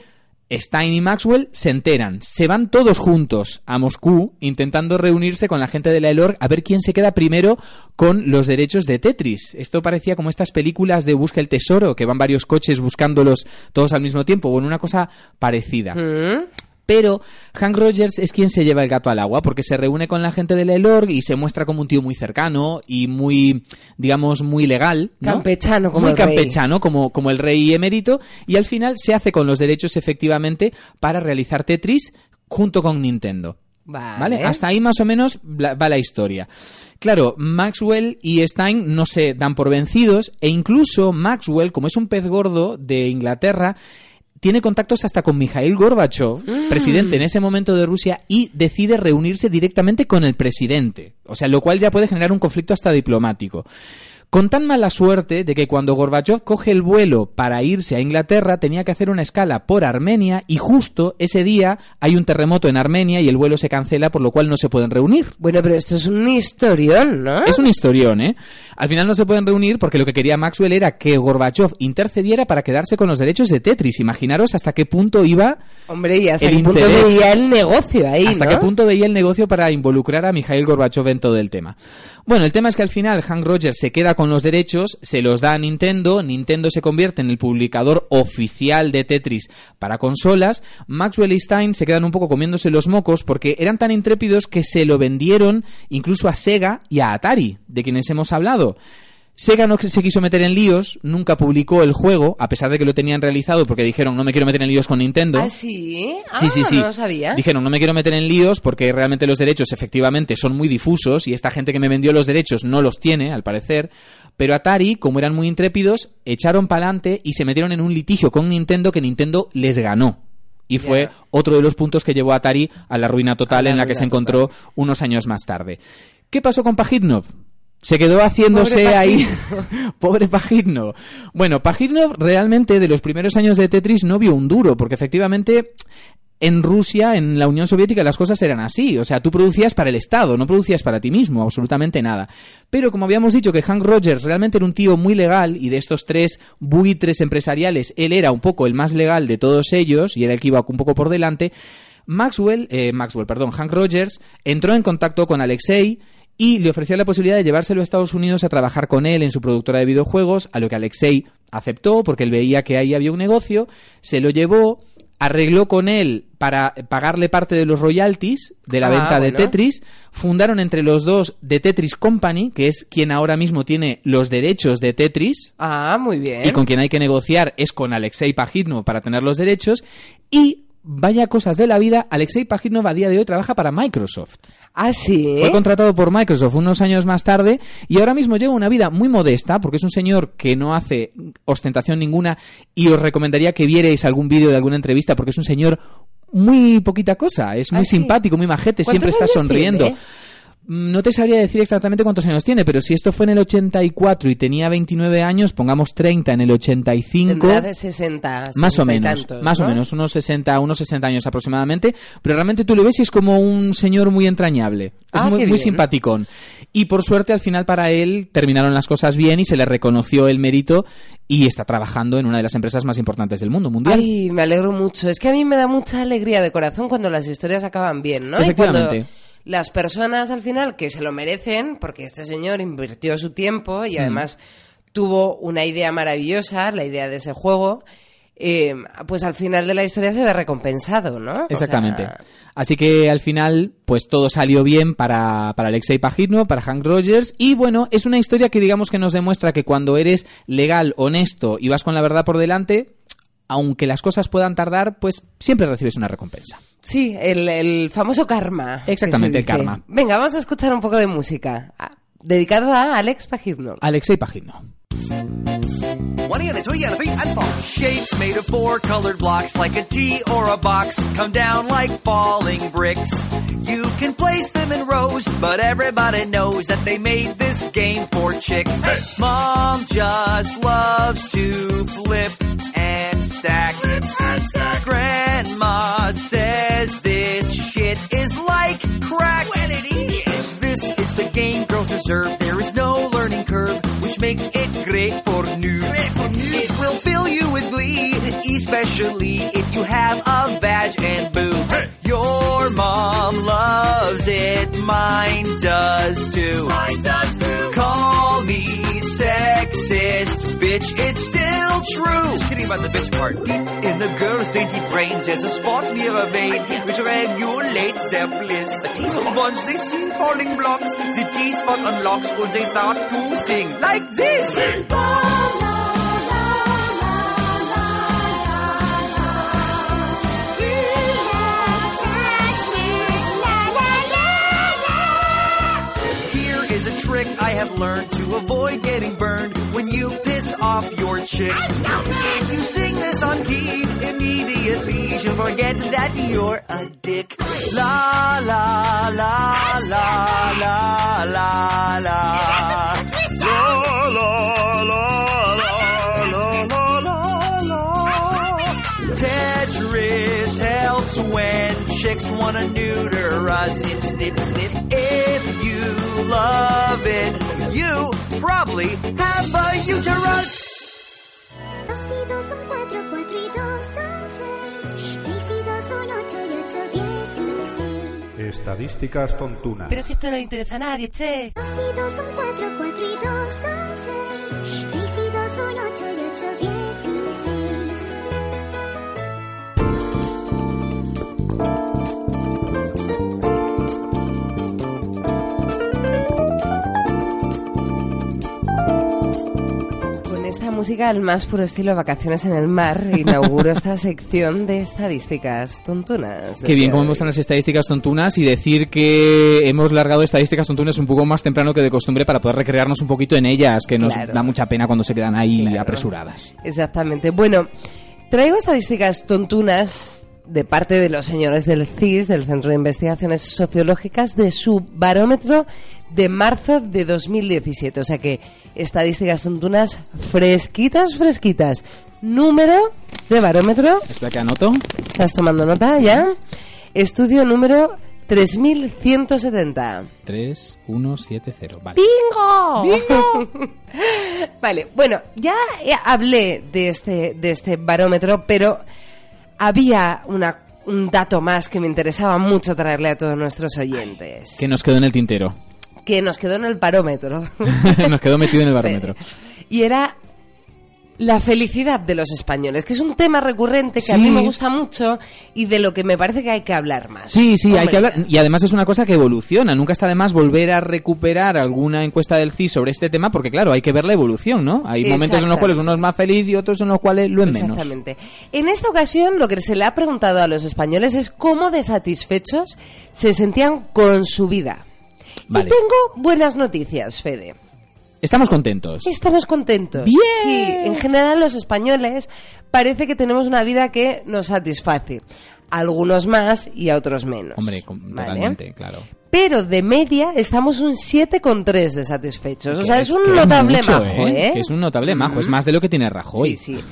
S4: Stein y Maxwell se enteran. Se van todos juntos a Moscú intentando reunirse con la gente de la ELORG a ver quién se queda primero con los derechos de Tetris. Esto parecía como estas películas de Busca el Tesoro, que van varios coches buscándolos todos al mismo tiempo. Bueno, una cosa parecida.
S1: Mm.
S4: Pero Hank Rogers es quien se lleva el gato al agua, porque se reúne con la gente de la ELORG y se muestra como un tío muy cercano y muy, digamos, muy legal. ¿no?
S1: Campechano, como
S4: muy
S1: el rey.
S4: campechano, como, como el rey emérito, y al final se hace con los derechos efectivamente para realizar Tetris junto con Nintendo.
S1: Vale.
S4: ¿Vale? Hasta ahí más o menos va la historia. Claro, Maxwell y Stein no se dan por vencidos e incluso Maxwell, como es un pez gordo de Inglaterra, tiene contactos hasta con Mikhail Gorbachev,
S1: Mm.
S4: presidente en ese momento de Rusia, y decide reunirse directamente con el presidente. O sea, lo cual ya puede generar un conflicto hasta diplomático. Con tan mala suerte de que cuando Gorbachev coge el vuelo para irse a Inglaterra tenía que hacer una escala por Armenia y justo ese día hay un terremoto en Armenia y el vuelo se cancela por lo cual no se pueden reunir.
S1: Bueno, pero esto es un historión, ¿no?
S4: Es un historión, ¿eh? Al final no se pueden reunir porque lo que quería Maxwell era que Gorbachev intercediera para quedarse con los derechos de Tetris. Imaginaros hasta qué punto iba
S1: Hombre, y hasta
S4: el
S1: qué punto veía el negocio ahí,
S4: hasta
S1: ¿no?
S4: qué punto veía el negocio para involucrar a Mikhail Gorbachev en todo el tema. Bueno, el tema es que al final Hank Rogers se queda con los derechos, se los da a Nintendo, Nintendo se convierte en el publicador oficial de Tetris para consolas, Maxwell y Stein se quedan un poco comiéndose los mocos porque eran tan intrépidos que se lo vendieron incluso a Sega y a Atari, de quienes hemos hablado. Sega no se quiso meter en líos, nunca publicó el juego, a pesar de que lo tenían realizado porque dijeron no me quiero meter en líos con Nintendo.
S1: ¿Ah, sí? Ah,
S4: Sí, sí, sí.
S1: no lo sabía.
S4: Dijeron, no me quiero meter en líos porque realmente los derechos efectivamente son muy difusos y esta gente que me vendió los derechos no los tiene, al parecer. Pero Atari, como eran muy intrépidos, echaron pa'lante y se metieron en un litigio con Nintendo que Nintendo les ganó. Y fue otro de los puntos que llevó a Atari a la ruina total
S1: la
S4: en la que se encontró unos años más tarde. ¿Qué pasó con Pajitnov? Se quedó haciéndose
S1: Pobre
S4: ahí. [LAUGHS] Pobre Pajitnov. Bueno, Pajitnov realmente de los primeros años de Tetris no vio un duro, porque efectivamente en Rusia, en la Unión Soviética, las cosas eran así. O sea, tú producías para el Estado, no producías para ti mismo, absolutamente nada. Pero como habíamos dicho que Hank Rogers realmente era un tío muy legal y de estos tres buitres empresariales, él era un poco el más legal de todos ellos y era el que iba un poco por delante. Maxwell, eh, Maxwell, perdón, Hank Rogers entró en contacto con Alexei y le ofreció la posibilidad de llevárselo a Estados Unidos a trabajar con él en su productora de videojuegos, a lo que Alexei aceptó porque él veía que ahí había un negocio, se lo llevó, arregló con él para pagarle parte de los royalties de la
S1: Ah,
S4: venta de. Tetris, fundaron entre los dos The Tetris Company, que es quien ahora mismo tiene los derechos de Tetris,
S1: Ah, muy bien.
S4: y con quien hay que negociar es con Alexei Pajitnov para tener los derechos, y vaya cosas de la vida, Alexei Pajitnov a día de hoy trabaja para Microsoft.
S1: Ah, sí.
S4: Fue contratado por Microsoft unos años más tarde y ahora mismo lleva una vida muy modesta porque es un señor que no hace ostentación ninguna y os recomendaría que vierais algún vídeo de alguna entrevista porque es un señor muy poquita cosa, es muy
S1: Ah, sí.
S4: simpático, muy majete, siempre está
S1: ¿Cuántos años
S4: sonriendo.
S1: tiene?
S4: Mm, No te sabría decir exactamente cuántos años tiene, pero si esto fue en el 84 y tenía 29 años, pongamos 30 en el 85.
S1: Tendrá de 60,
S4: Más o
S1: 60
S4: menos,
S1: tantos,
S4: más o
S1: ¿no?
S4: menos, unos 60, unos 60 años aproximadamente, pero realmente tú lo ves y es como un señor muy entrañable, es
S1: Ah,
S4: muy, muy simpaticón. Y por suerte al final para él terminaron las cosas bien y se le reconoció el mérito y está trabajando en una de las empresas más importantes del mundo mundial.
S1: Ay, me alegro mucho. Es que a mí me da mucha alegría de corazón cuando las historias acaban bien, ¿no? Y
S4: Efectivamente.
S1: cuando las personas al final que se lo merecen, porque este señor invirtió su tiempo y además tuvo una idea maravillosa, la idea de ese juego, eh, pues al final de la historia se ve recompensado, ¿no? O sea,
S4: Exactamente. Así que al final, pues todo salió bien para, para Alexei Pajitno, para Hank Rogers. Y bueno, es una historia que digamos que nos demuestra que cuando eres legal, honesto y vas con la verdad por delante, aunque las cosas puedan tardar, pues siempre recibes una recompensa.
S1: Sí, el, el famoso karma.
S4: Exactamente, el karma.
S1: Venga, vamos a escuchar un poco de música. Dedicado a Alex Pajitno.
S4: Alexei Pajitno.
S11: One and a two and a three and four. Shapes made of four colored blocks, like a T or a box, come down like falling bricks. You can place them in rows, but everybody knows that they made this game for chicks. Mom just loves to flip and stack. Grandma says this shit is like crack. Well, it is. This is the game girls deserve. There is no learning curve, which makes it great for noobs. It will fill you with glee, especially if you have a badge and boob. Your mom loves it, mine does too. Mine does too. Call me sexist, bitch. It's still true. Just kidding about the bitch part. Deep in the girl's dainty brains, there's a spot near a vein which regulates their bliss. Once they see falling blocks, the T-spot unlocks and they start to sing like this. Here trick I have learned to avoid getting burned when you piss off your chick. If you sing this on key, immediately she'll forget that you're a dick. La la la la la la la. La la la la la la la. Tetris helps when chicks wanna neuter us. Snip, snip, snip. If you love it, you probably have a uterus.
S12: Dos y dos son cuatro, cuatro y dos son seis. Seis y dos son ocho y ocho dieciséis.
S10: Estadísticas tontunas.
S13: Pero si esto no le interesa a nadie, che.
S12: Dos y dos son cuatro, cuatro
S1: esta música al más puro estilo vacaciones en el mar, inauguro esta [LAUGHS] sección de estadísticas tontunas.
S4: Qué bien cómo muestran las estadísticas tontunas y decir que hemos largado estadísticas tontunas un poco más temprano que de costumbre para poder recrearnos un poquito en ellas, que nos
S1: Claro.
S4: da mucha pena cuando se quedan ahí apresuradas.
S1: Exactamente. Bueno, traigo estadísticas tontunas de parte de los señores del CIS, del Centro de Investigaciones Sociológicas, de su barómetro de marzo de 2017. O sea que estadísticas tontunas fresquitas, fresquitas. Número de barómetro.
S4: Espera que anoto.
S1: ¿Estás tomando nota ya? Estudio número 3170.
S4: 3, 1, 7, 0. Vale.
S1: ¡Bingo! [LAUGHS] vale, bueno, ya hablé de este, de este barómetro, pero había una, un dato más que me interesaba mucho traerle a todos nuestros oyentes,
S4: Que nos quedó en el tintero.
S1: que nos quedó en el barómetro. [LAUGHS]
S4: nos quedó metido en el [LAUGHS] barómetro.
S1: y era La felicidad de los españoles, que es un tema recurrente que a mí me gusta mucho y de lo que me parece que hay que hablar más.
S4: Sí, sí, hay que hablar. Y además es una cosa que evoluciona. Nunca está de más volver a recuperar alguna encuesta del CIS sobre este tema, porque claro, hay que ver la evolución, ¿no? Hay momentos en los cuales uno es más feliz y otros en los cuales lo es menos.
S1: Exactamente. En esta ocasión, lo que se le ha preguntado a los españoles es cómo de satisfechos se sentían con su vida.
S4: Vale.
S1: Y tengo buenas noticias, Fede.
S4: Estamos contentos.
S1: Estamos contentos.
S4: Bien.
S1: Sí, en general los españoles parece que tenemos una vida que nos satisface. A algunos más y a otros menos.
S4: Hombre, totalmente, claro.
S1: Pero de media estamos un 7,3 de satisfechos. O sea,
S4: es-
S1: es, un notable
S4: mucho,
S1: majo, ¿eh?
S4: Que es un notable majo. Es más de lo que tiene Rajoy.
S1: Sí, sí.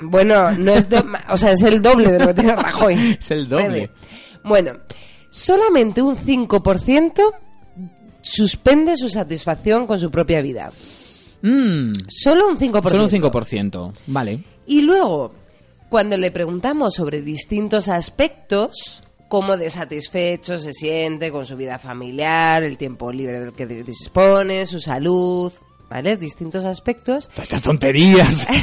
S1: Bueno, no es de- o sea, es el doble de lo que tiene [LAUGHS] Rajoy.
S4: Es el doble.
S1: Bueno, solamente un 5% suspende su satisfacción con su propia vida.
S4: Mm,
S1: Solo un 5%.
S4: solo un 5%. Vale.
S1: Y luego, cuando le preguntamos sobre distintos aspectos, cómo de satisfecho se siente con su vida familiar, el tiempo libre del que dispone, su salud, ¿vale? Distintos aspectos.
S4: Estas tonterías. [LAUGHS]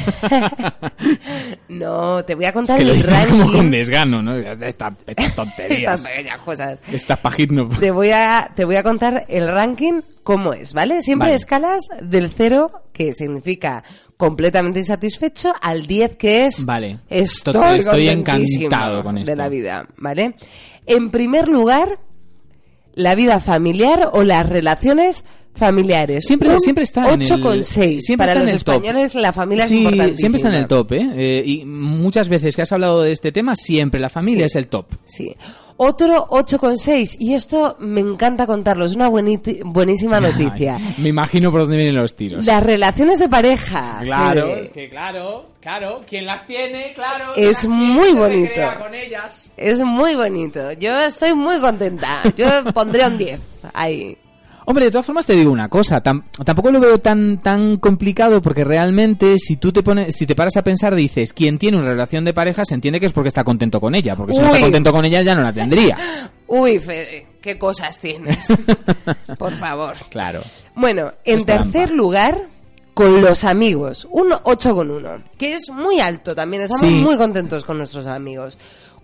S1: No, te voy a
S4: es
S1: contar
S4: que lo
S1: el
S4: dices
S1: ranking.
S4: como con desgano, ¿no? Estas, estas
S1: Estas
S4: tonterías.
S1: pequeñas cosas.
S4: Estas pagitno.
S1: Te voy a, te voy a contar el ranking cómo es, ¿vale? Siempre
S4: Vale.
S1: escalas del 0, que significa completamente insatisfecho, al 10, que es
S4: Vale.
S1: estoy,
S4: Estoy- encantado con esto.
S1: de la vida, ¿vale? En primer lugar, la vida familiar o las relaciones familiares.
S4: Siempre,
S1: Un
S4: siempre está en el...
S1: 8,6.
S4: Siempre
S1: Para
S4: está
S1: los
S4: en el top.
S1: españoles la familia
S4: sí,
S1: es importantísima.
S4: siempre está en el top, ¿eh? Eh, Y muchas veces que has hablado de este tema, siempre la familia es el top.
S1: Sí. Otro 8,6. Y esto me encanta contarlo. Es una buenísima noticia.
S4: Me imagino por dónde vienen los tiros.
S1: Las relaciones de pareja.
S4: Claro, es que claro, claro, quien las tiene, claro.
S1: Es muy bonito.
S4: con ellas.
S1: Es muy bonito. Yo estoy muy contenta. Yo pondría un 10. Ahí.
S4: Hombre, de todas formas te digo una cosa, tam- tampoco lo veo tan tan complicado porque realmente si tú te pones, si te paras a pensar dices, quien tiene una relación de pareja se entiende que es porque está contento con ella, porque si no está contento con ella ya no la tendría. [LAUGHS]
S1: Uy, Fede, qué cosas tienes. [LAUGHS] Por favor.
S4: Claro.
S1: Bueno, en
S4: Es
S1: tercer
S4: trampa.
S1: lugar, con los amigos. Un 8,1. Que es muy alto también. Estamos
S4: Sí.
S1: muy contentos con nuestros amigos.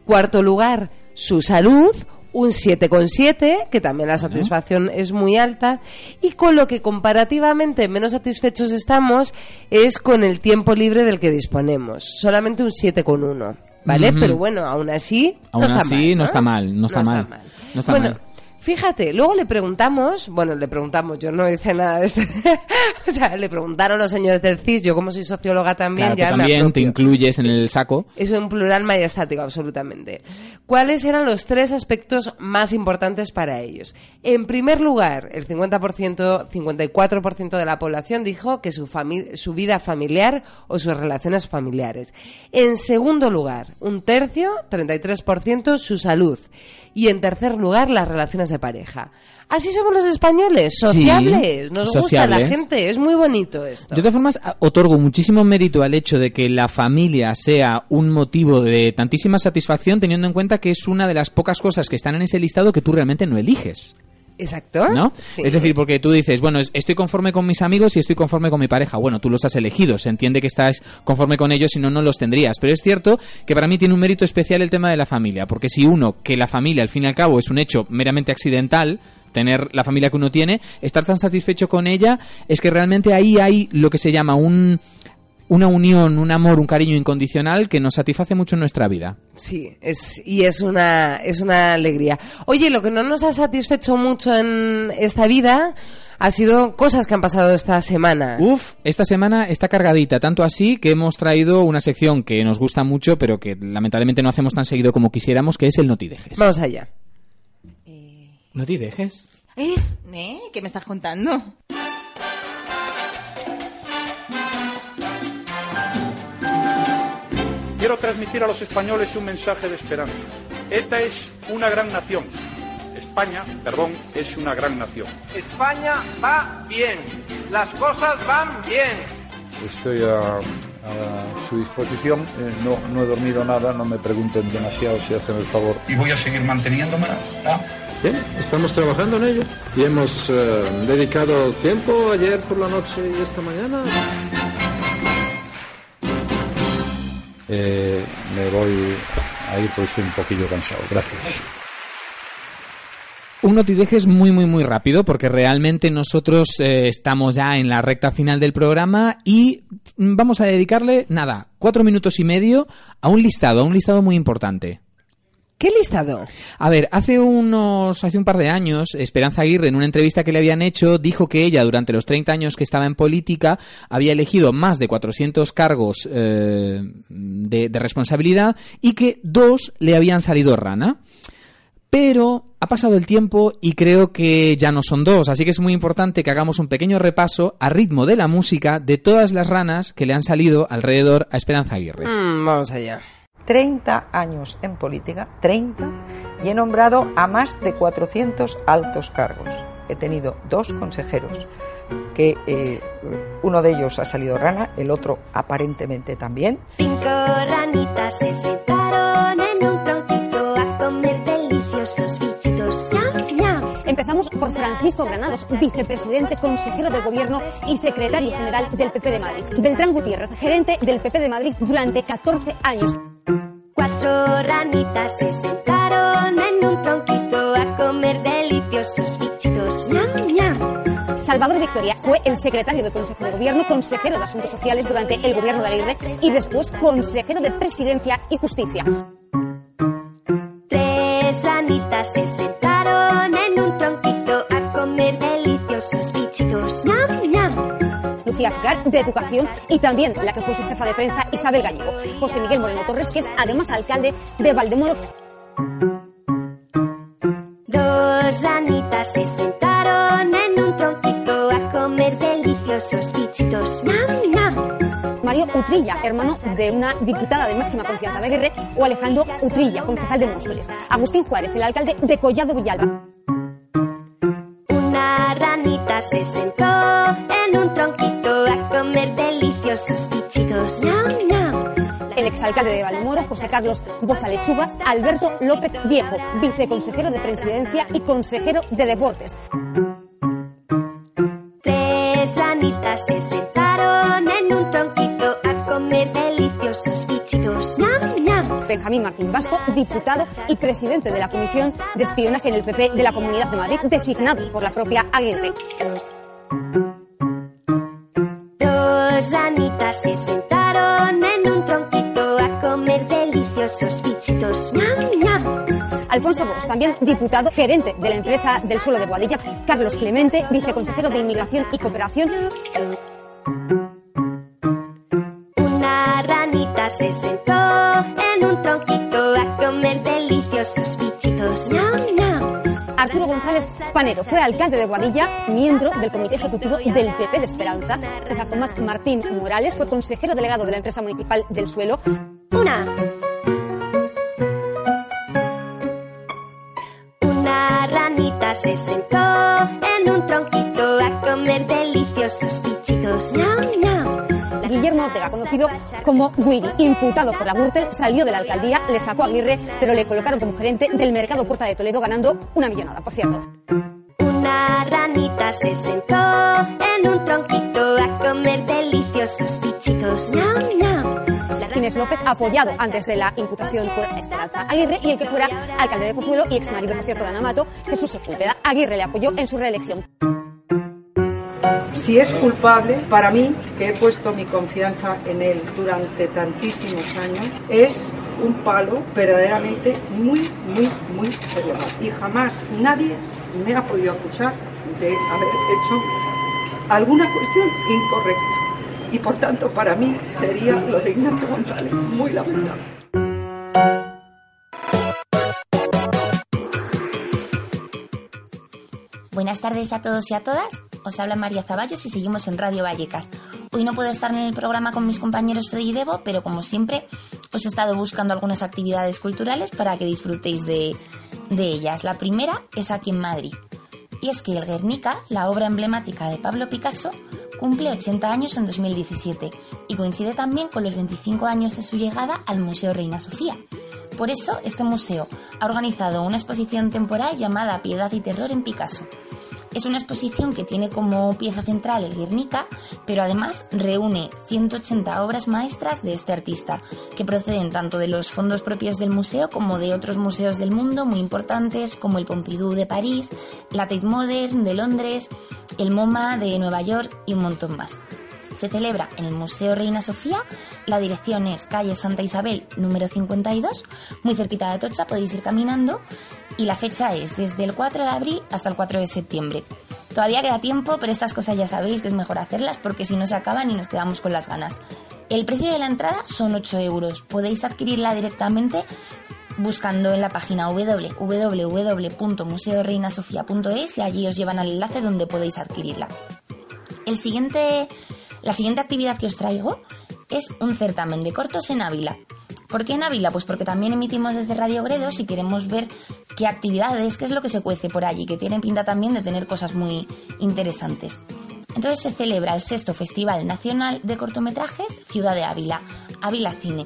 S1: Cuarto lugar, su salud. Un 7,7, que también la satisfacción es muy alta. Y con lo que comparativamente menos satisfechos estamos es con el tiempo libre del que disponemos. Solamente un 7,1. ¿Vale?
S4: Ujú.
S1: Pero bueno, aún así.
S4: Aún
S1: no está
S4: así,
S1: mal,
S4: no está mal, no está mal. No está
S1: bueno,
S4: mal.
S1: Fíjate, luego le preguntamos, bueno, le preguntamos, yo no hice nada de esto, [LAUGHS] o sea, le preguntaron los señores del CIS, yo como soy socióloga también,
S4: Claro, tú
S1: ya me
S4: también te incluyes en el saco.
S1: Es un plural majestático, absolutamente. ¿Cuáles eran los tres aspectos más importantes para ellos? En primer lugar, el 50%, 54% de la población dijo que su, su vida familiar o sus relaciones familiares. En segundo lugar, un tercio, 33%, su salud. Y en tercer lugar, las relaciones de pareja. Así somos los españoles, sociables. Nos gusta la gente, es muy bonito esto.
S4: De todas formas, otorgo muchísimo mérito al hecho de que la familia sea un motivo de tantísima satisfacción, teniendo en cuenta que es una de las pocas cosas que están en ese listado que tú realmente no eliges.
S1: Exacto.
S4: ¿No?
S1: Sí.
S4: Es decir, porque tú dices, bueno, es- estoy conforme con mis amigos y estoy conforme con mi pareja. Bueno, tú los has elegido, se entiende que estás conforme con ellos, si no, no los tendrías. Pero es cierto que para mí tiene un mérito especial el tema de la familia, porque si uno, que la familia al fin y al cabo es un hecho meramente accidental, tener la familia que uno tiene, estar tan satisfecho con ella, es que realmente ahí hay lo que se llama un una unión, un amor, un cariño incondicional que nos satisface mucho en nuestra vida.
S1: Sí, es, y es una, es una alegría. Oye, lo que no nos ha satisfecho mucho en esta vida ha sido cosas que han pasado esta semana.
S4: Uf, esta semana está cargadita, tanto así que hemos traído una sección que nos gusta mucho, pero que lamentablemente no hacemos tan seguido como quisiéramos, que es el Notidejes.
S1: Vamos allá.
S4: Notidejes.
S14: ¿Es? ¿Eh? ¿Qué me estás contando?
S15: Quiero transmitir a los españoles un mensaje de esperanza. ETA es una gran nación. España, perdón, es una gran nación.
S16: España va bien, las cosas van bien.
S7: Estoy a, a su disposición. Eh, no, no he dormido nada, no me pregunten demasiado si hacen el favor.
S15: Y voy a seguir manteniéndome. ¿ah?
S17: Bien, estamos trabajando en ello y hemos eh, dedicado tiempo ayer por la noche y esta mañana.
S7: Eh, me voy a ir estoy un poquillo cansado. Gracias.
S4: Un notidejes muy, muy, muy rápido, porque realmente nosotros eh, estamos ya en la recta final del programa y vamos a dedicarle, nada, cuatro minutos y medio a un listado, a un listado muy importante.
S1: ¿Qué listado?
S4: A ver, hace unos, hace un par de años, Esperanza Aguirre, en una entrevista que le habían hecho, dijo que ella, durante los 30 años que estaba en política, había elegido más de 400 cargos eh, de, de responsabilidad y que dos le habían salido rana. Pero ha pasado el tiempo y creo que ya no son dos, así que es muy importante que hagamos un pequeño repaso a ritmo de la música de todas las ranas que le han salido alrededor a Esperanza Aguirre.
S1: Mm, vamos allá.
S18: 30 años en política, 30, y he nombrado a más de 400 altos cargos. He tenido dos consejeros, que eh, uno de ellos ha salido rana, el otro aparentemente también.
S12: Cinco ranitas se sentaron en un tronquito a comer deliciosos bichitos.
S19: Empezamos por Francisco Granados, vicepresidente, consejero de gobierno y secretario general del PP de Madrid. Beltrán Gutiérrez, gerente del PP de Madrid durante 14 años.
S12: Cuatro ranitas se sentaron en un tronquito a comer deliciosos bichitos. ¡Ñam, ñam!
S19: Salvador Victoria fue el secretario de Consejo de Gobierno, consejero de Asuntos Sociales durante el gobierno de Aguirre y después consejero de Presidencia y Justicia. De Educación, y también la que fue su jefa de prensa, Isabel Gallego. José Miguel Moreno Torres, que es además alcalde de Valdemoro.
S12: Dos ranitas se sentaron en un tronquito a comer deliciosos bichitos.
S19: Mario Utrilla, hermano de una diputada de máxima confianza de Aguirre, o Alejandro Utrilla, concejal de Móstoles. Agustín Juárez, el alcalde de Collado Villalba.
S12: Una ranita se sentó en un tronquito a comer deliciosos bichitos. ¡Ñam, ñam!
S19: El exalcalde de Valdemoro, José Carlos Boza Lechuga, Alberto López Viejo, viceconsejero de Presidencia y consejero de Deportes.
S12: Tres ranitas se sentaron
S19: Benjamín Martín Vasco, diputado y presidente de la Comisión de Espionaje en el PP de la Comunidad de Madrid, designado por la propia Aguirre.
S12: Dos ranitas se sentaron en un tronquito a comer deliciosos bichitos. ¡Ñam, ñam!
S19: Alfonso Bosch, también diputado, gerente de la empresa del suelo de Boadilla. Carlos Clemente, viceconsejero de Inmigración y Cooperación.
S12: Una ranita se sentó
S19: Panero fue alcalde de Boadilla, miembro del Comité Ejecutivo del PP de Esperanza. César Tomás Martín Morales fue consejero delegado de la empresa municipal del suelo.
S12: Una. Una ranita se sentó en un tronquito a comer deliciosos bichitos. ¡Ñam, ñam!
S19: Guillermo Ortega, conocido como Willy, imputado por la Gürtel, salió de la alcaldía, le sacó a Aguirre, pero le colocaron como gerente del mercado Puerta de Toledo, ganando una millonada, por cierto.
S12: Una ranita se sentó en un tronquito a comer deliciosos bichitos. ¡Ñam, ñam!
S19: Ginés López, apoyado antes de la imputación por Esperanza Aguirre, y el que fuera alcalde de Pozuelo y ex marido, por cierto, de Ana Mato, Jesús Sepúlveda. Aguirre le apoyó en su reelección.
S18: Si es culpable, para mí, que he puesto mi confianza en él durante tantísimos años, es un palo verdaderamente muy, muy, muy elevado. Y jamás nadie me ha podido acusar de haber hecho alguna cuestión incorrecta. Y por tanto, para mí sería lo de Ignacio González muy lamentable.
S20: Buenas tardes a todos y a todas. Os habla María Zaballos y seguimos en Radio Vallecas. Hoy no puedo estar en el programa con mis compañeros Freddy y Debo, pero como siempre os he estado buscando algunas actividades culturales para que disfrutéis de, de ellas. La primera es aquí en Madrid. Y es que el Guernica, la obra emblemática de Pablo Picasso, cumple 80 años en 2017 y coincide también con los 25 años de su llegada al Museo Reina Sofía. Por eso, este museo ha organizado una exposición temporal llamada Piedad y Terror en Picasso. Es una exposición que tiene como pieza central el Guernica, pero además reúne 180 obras maestras de este artista, que proceden tanto de los fondos propios del museo como de otros museos del mundo muy importantes, como el Pompidou de París, la Tate Modern de Londres, el MoMA de Nueva York y un montón más. Se celebra en el Museo Reina Sofía, la dirección es calle Santa Isabel número 52, muy cerquita de Atocha, podéis ir caminando, y la fecha es desde el 4 de abril hasta el 4 de septiembre. Todavía queda tiempo, pero estas cosas ya sabéis que es mejor hacerlas porque si no se acaban y nos quedamos con las ganas. El precio de la entrada son 8 euros. Podéis adquirirla directamente buscando en la página www.museoreinasofia.es y allí os llevan al enlace donde podéis adquirirla. El siguiente, la siguiente actividad que os traigo es un certamen de cortos en Ávila. ¿Por qué en Ávila? Pues porque también emitimos desde Radio Gredos y queremos ver qué actividades, qué es lo que se cuece por allí, que tienen pinta también de tener cosas muy interesantes. Entonces se celebra el sexto Festival Nacional de Cortometrajes Ciudad de Ávila, Ávila Cine.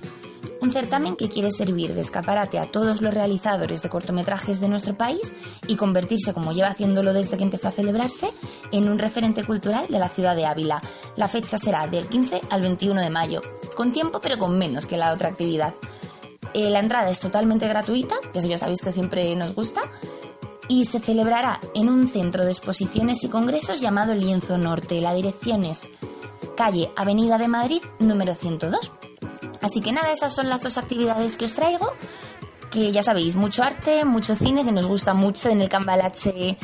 S20: Un certamen que quiere servir de escaparate a todos los realizadores de cortometrajes de nuestro país y convertirse, como lleva haciéndolo desde que empezó a celebrarse, en un referente cultural de la ciudad de Ávila. La fecha será del 15 al 21 de mayo, con tiempo pero con menos que la otra actividad. Eh, la entrada es totalmente gratuita, que eso ya sabéis que siempre nos gusta, y se celebrará en un centro de exposiciones y congresos llamado Lienzo Norte. La dirección es calle Avenida de Madrid número 102. Así que nada, esas son las dos actividades que os traigo. Que ya sabéis, mucho arte, mucho cine, que nos gusta mucho en el Cambalache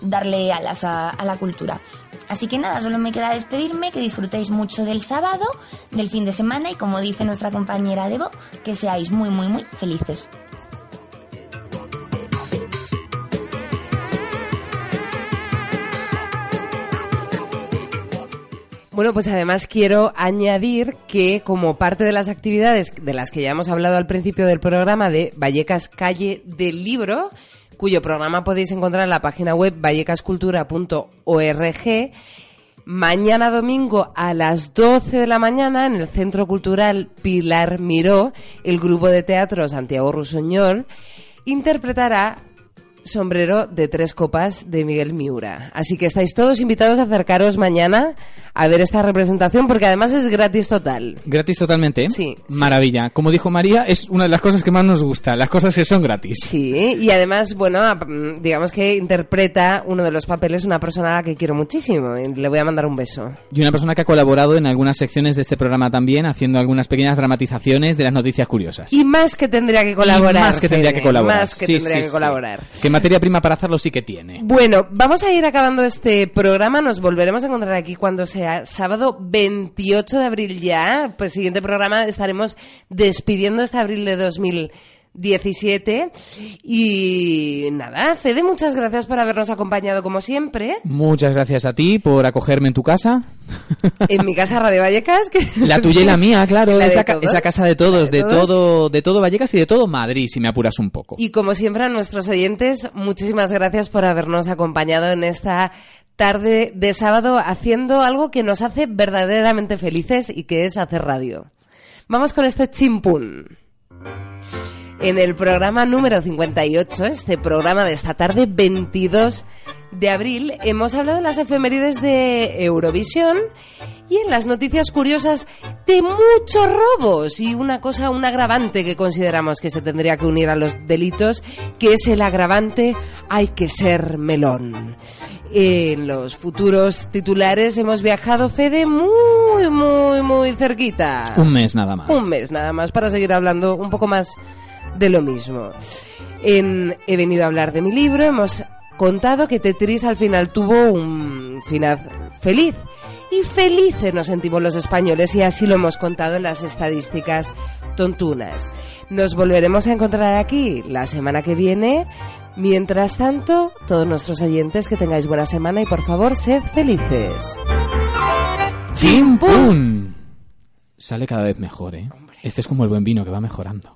S20: darle alas a, la cultura. Así que nada, solo me queda despedirme, que disfrutéis mucho del sábado, del fin de semana y como dice nuestra compañera Debo, que seáis muy, muy, muy felices.
S1: Bueno, pues además quiero añadir que como parte de las actividades de las que ya hemos hablado al principio del programa de Vallecas Calle del Libro, cuyo programa podéis encontrar en la página web vallecascultura.org, mañana domingo a las 12 de la mañana en el Centro Cultural Pilar Miró, el grupo de teatro Santiago Rusoñol interpretará sombrero de tres copas de Miguel Miura. Así que estáis todos invitados a acercaros mañana a ver esta representación porque además es gratis total.
S4: Gratis totalmente. ¿eh?
S1: Sí.
S4: Maravilla. Como dijo María, es una de las cosas que más nos gusta, las cosas que son gratis.
S1: Sí, y además, bueno, mm, digamos que interpreta uno de los papeles una persona a la que quiero muchísimo. y Le voy a mandar un beso.
S4: Y una persona que ha colaborado en algunas secciones de este programa también, haciendo algunas pequeñas dramatizaciones de las noticias curiosas.
S1: Y más que tendría que colaborar.
S4: Y más que tendría
S1: Fede,
S4: que colaborar.
S1: Más que
S4: Sí,
S1: tendría
S4: sí,
S1: que
S4: sí.
S1: colaborar.
S4: Que materia prima para hacerlo sí que tiene.
S1: Bueno, vamos a ir acabando este programa. Nos volveremos a encontrar aquí cuando sea sábado 28 de abril ya. Pues siguiente programa estaremos despidiendo este abril de 2017. Y nada, Fede, muchas gracias por habernos acompañado como siempre.
S4: Muchas gracias a ti por acogerme en tu casa. [LAUGHS]
S1: En mi casa Radio Vallecas. Que
S4: La tuya y la mía, claro,
S1: La
S4: esa, ca-
S1: todos.
S4: esa casa de todos, de,
S1: de todos.
S4: todo, de todo Vallecas y de todo Madrid, si me apuras un poco.
S1: Y como siempre a nuestros oyentes, muchísimas gracias por habernos acompañado en esta tarde de sábado haciendo algo que nos hace verdaderamente felices y que es hacer radio. Vamos con este chimpún. En el programa número 58, este programa de esta tarde, 22 de abril, hemos hablado de las efemérides de Eurovisión y en las noticias curiosas de muchos robos y una cosa, un agravante que consideramos que se tendría que unir a los delitos, que es el agravante hay que ser melón. En los futuros titulares hemos viajado, Fede, muy, muy, muy cerquita.
S4: Un mes nada más.
S1: Un mes nada más para seguir hablando un poco más de lo mismo. En He venido a hablar de mi libro, hemos contado que Tetris al final tuvo un final feliz. Y felices nos sentimos los españoles y así lo hemos contado en las estadísticas tontunas. Nos volveremos a encontrar aquí la semana que viene. Mientras tanto, todos nuestros oyentes que tengáis buena semana y por favor, sed felices.
S4: ¡Chimpún! Sale cada vez mejor, ¿eh? Este es como el buen vino que va mejorando.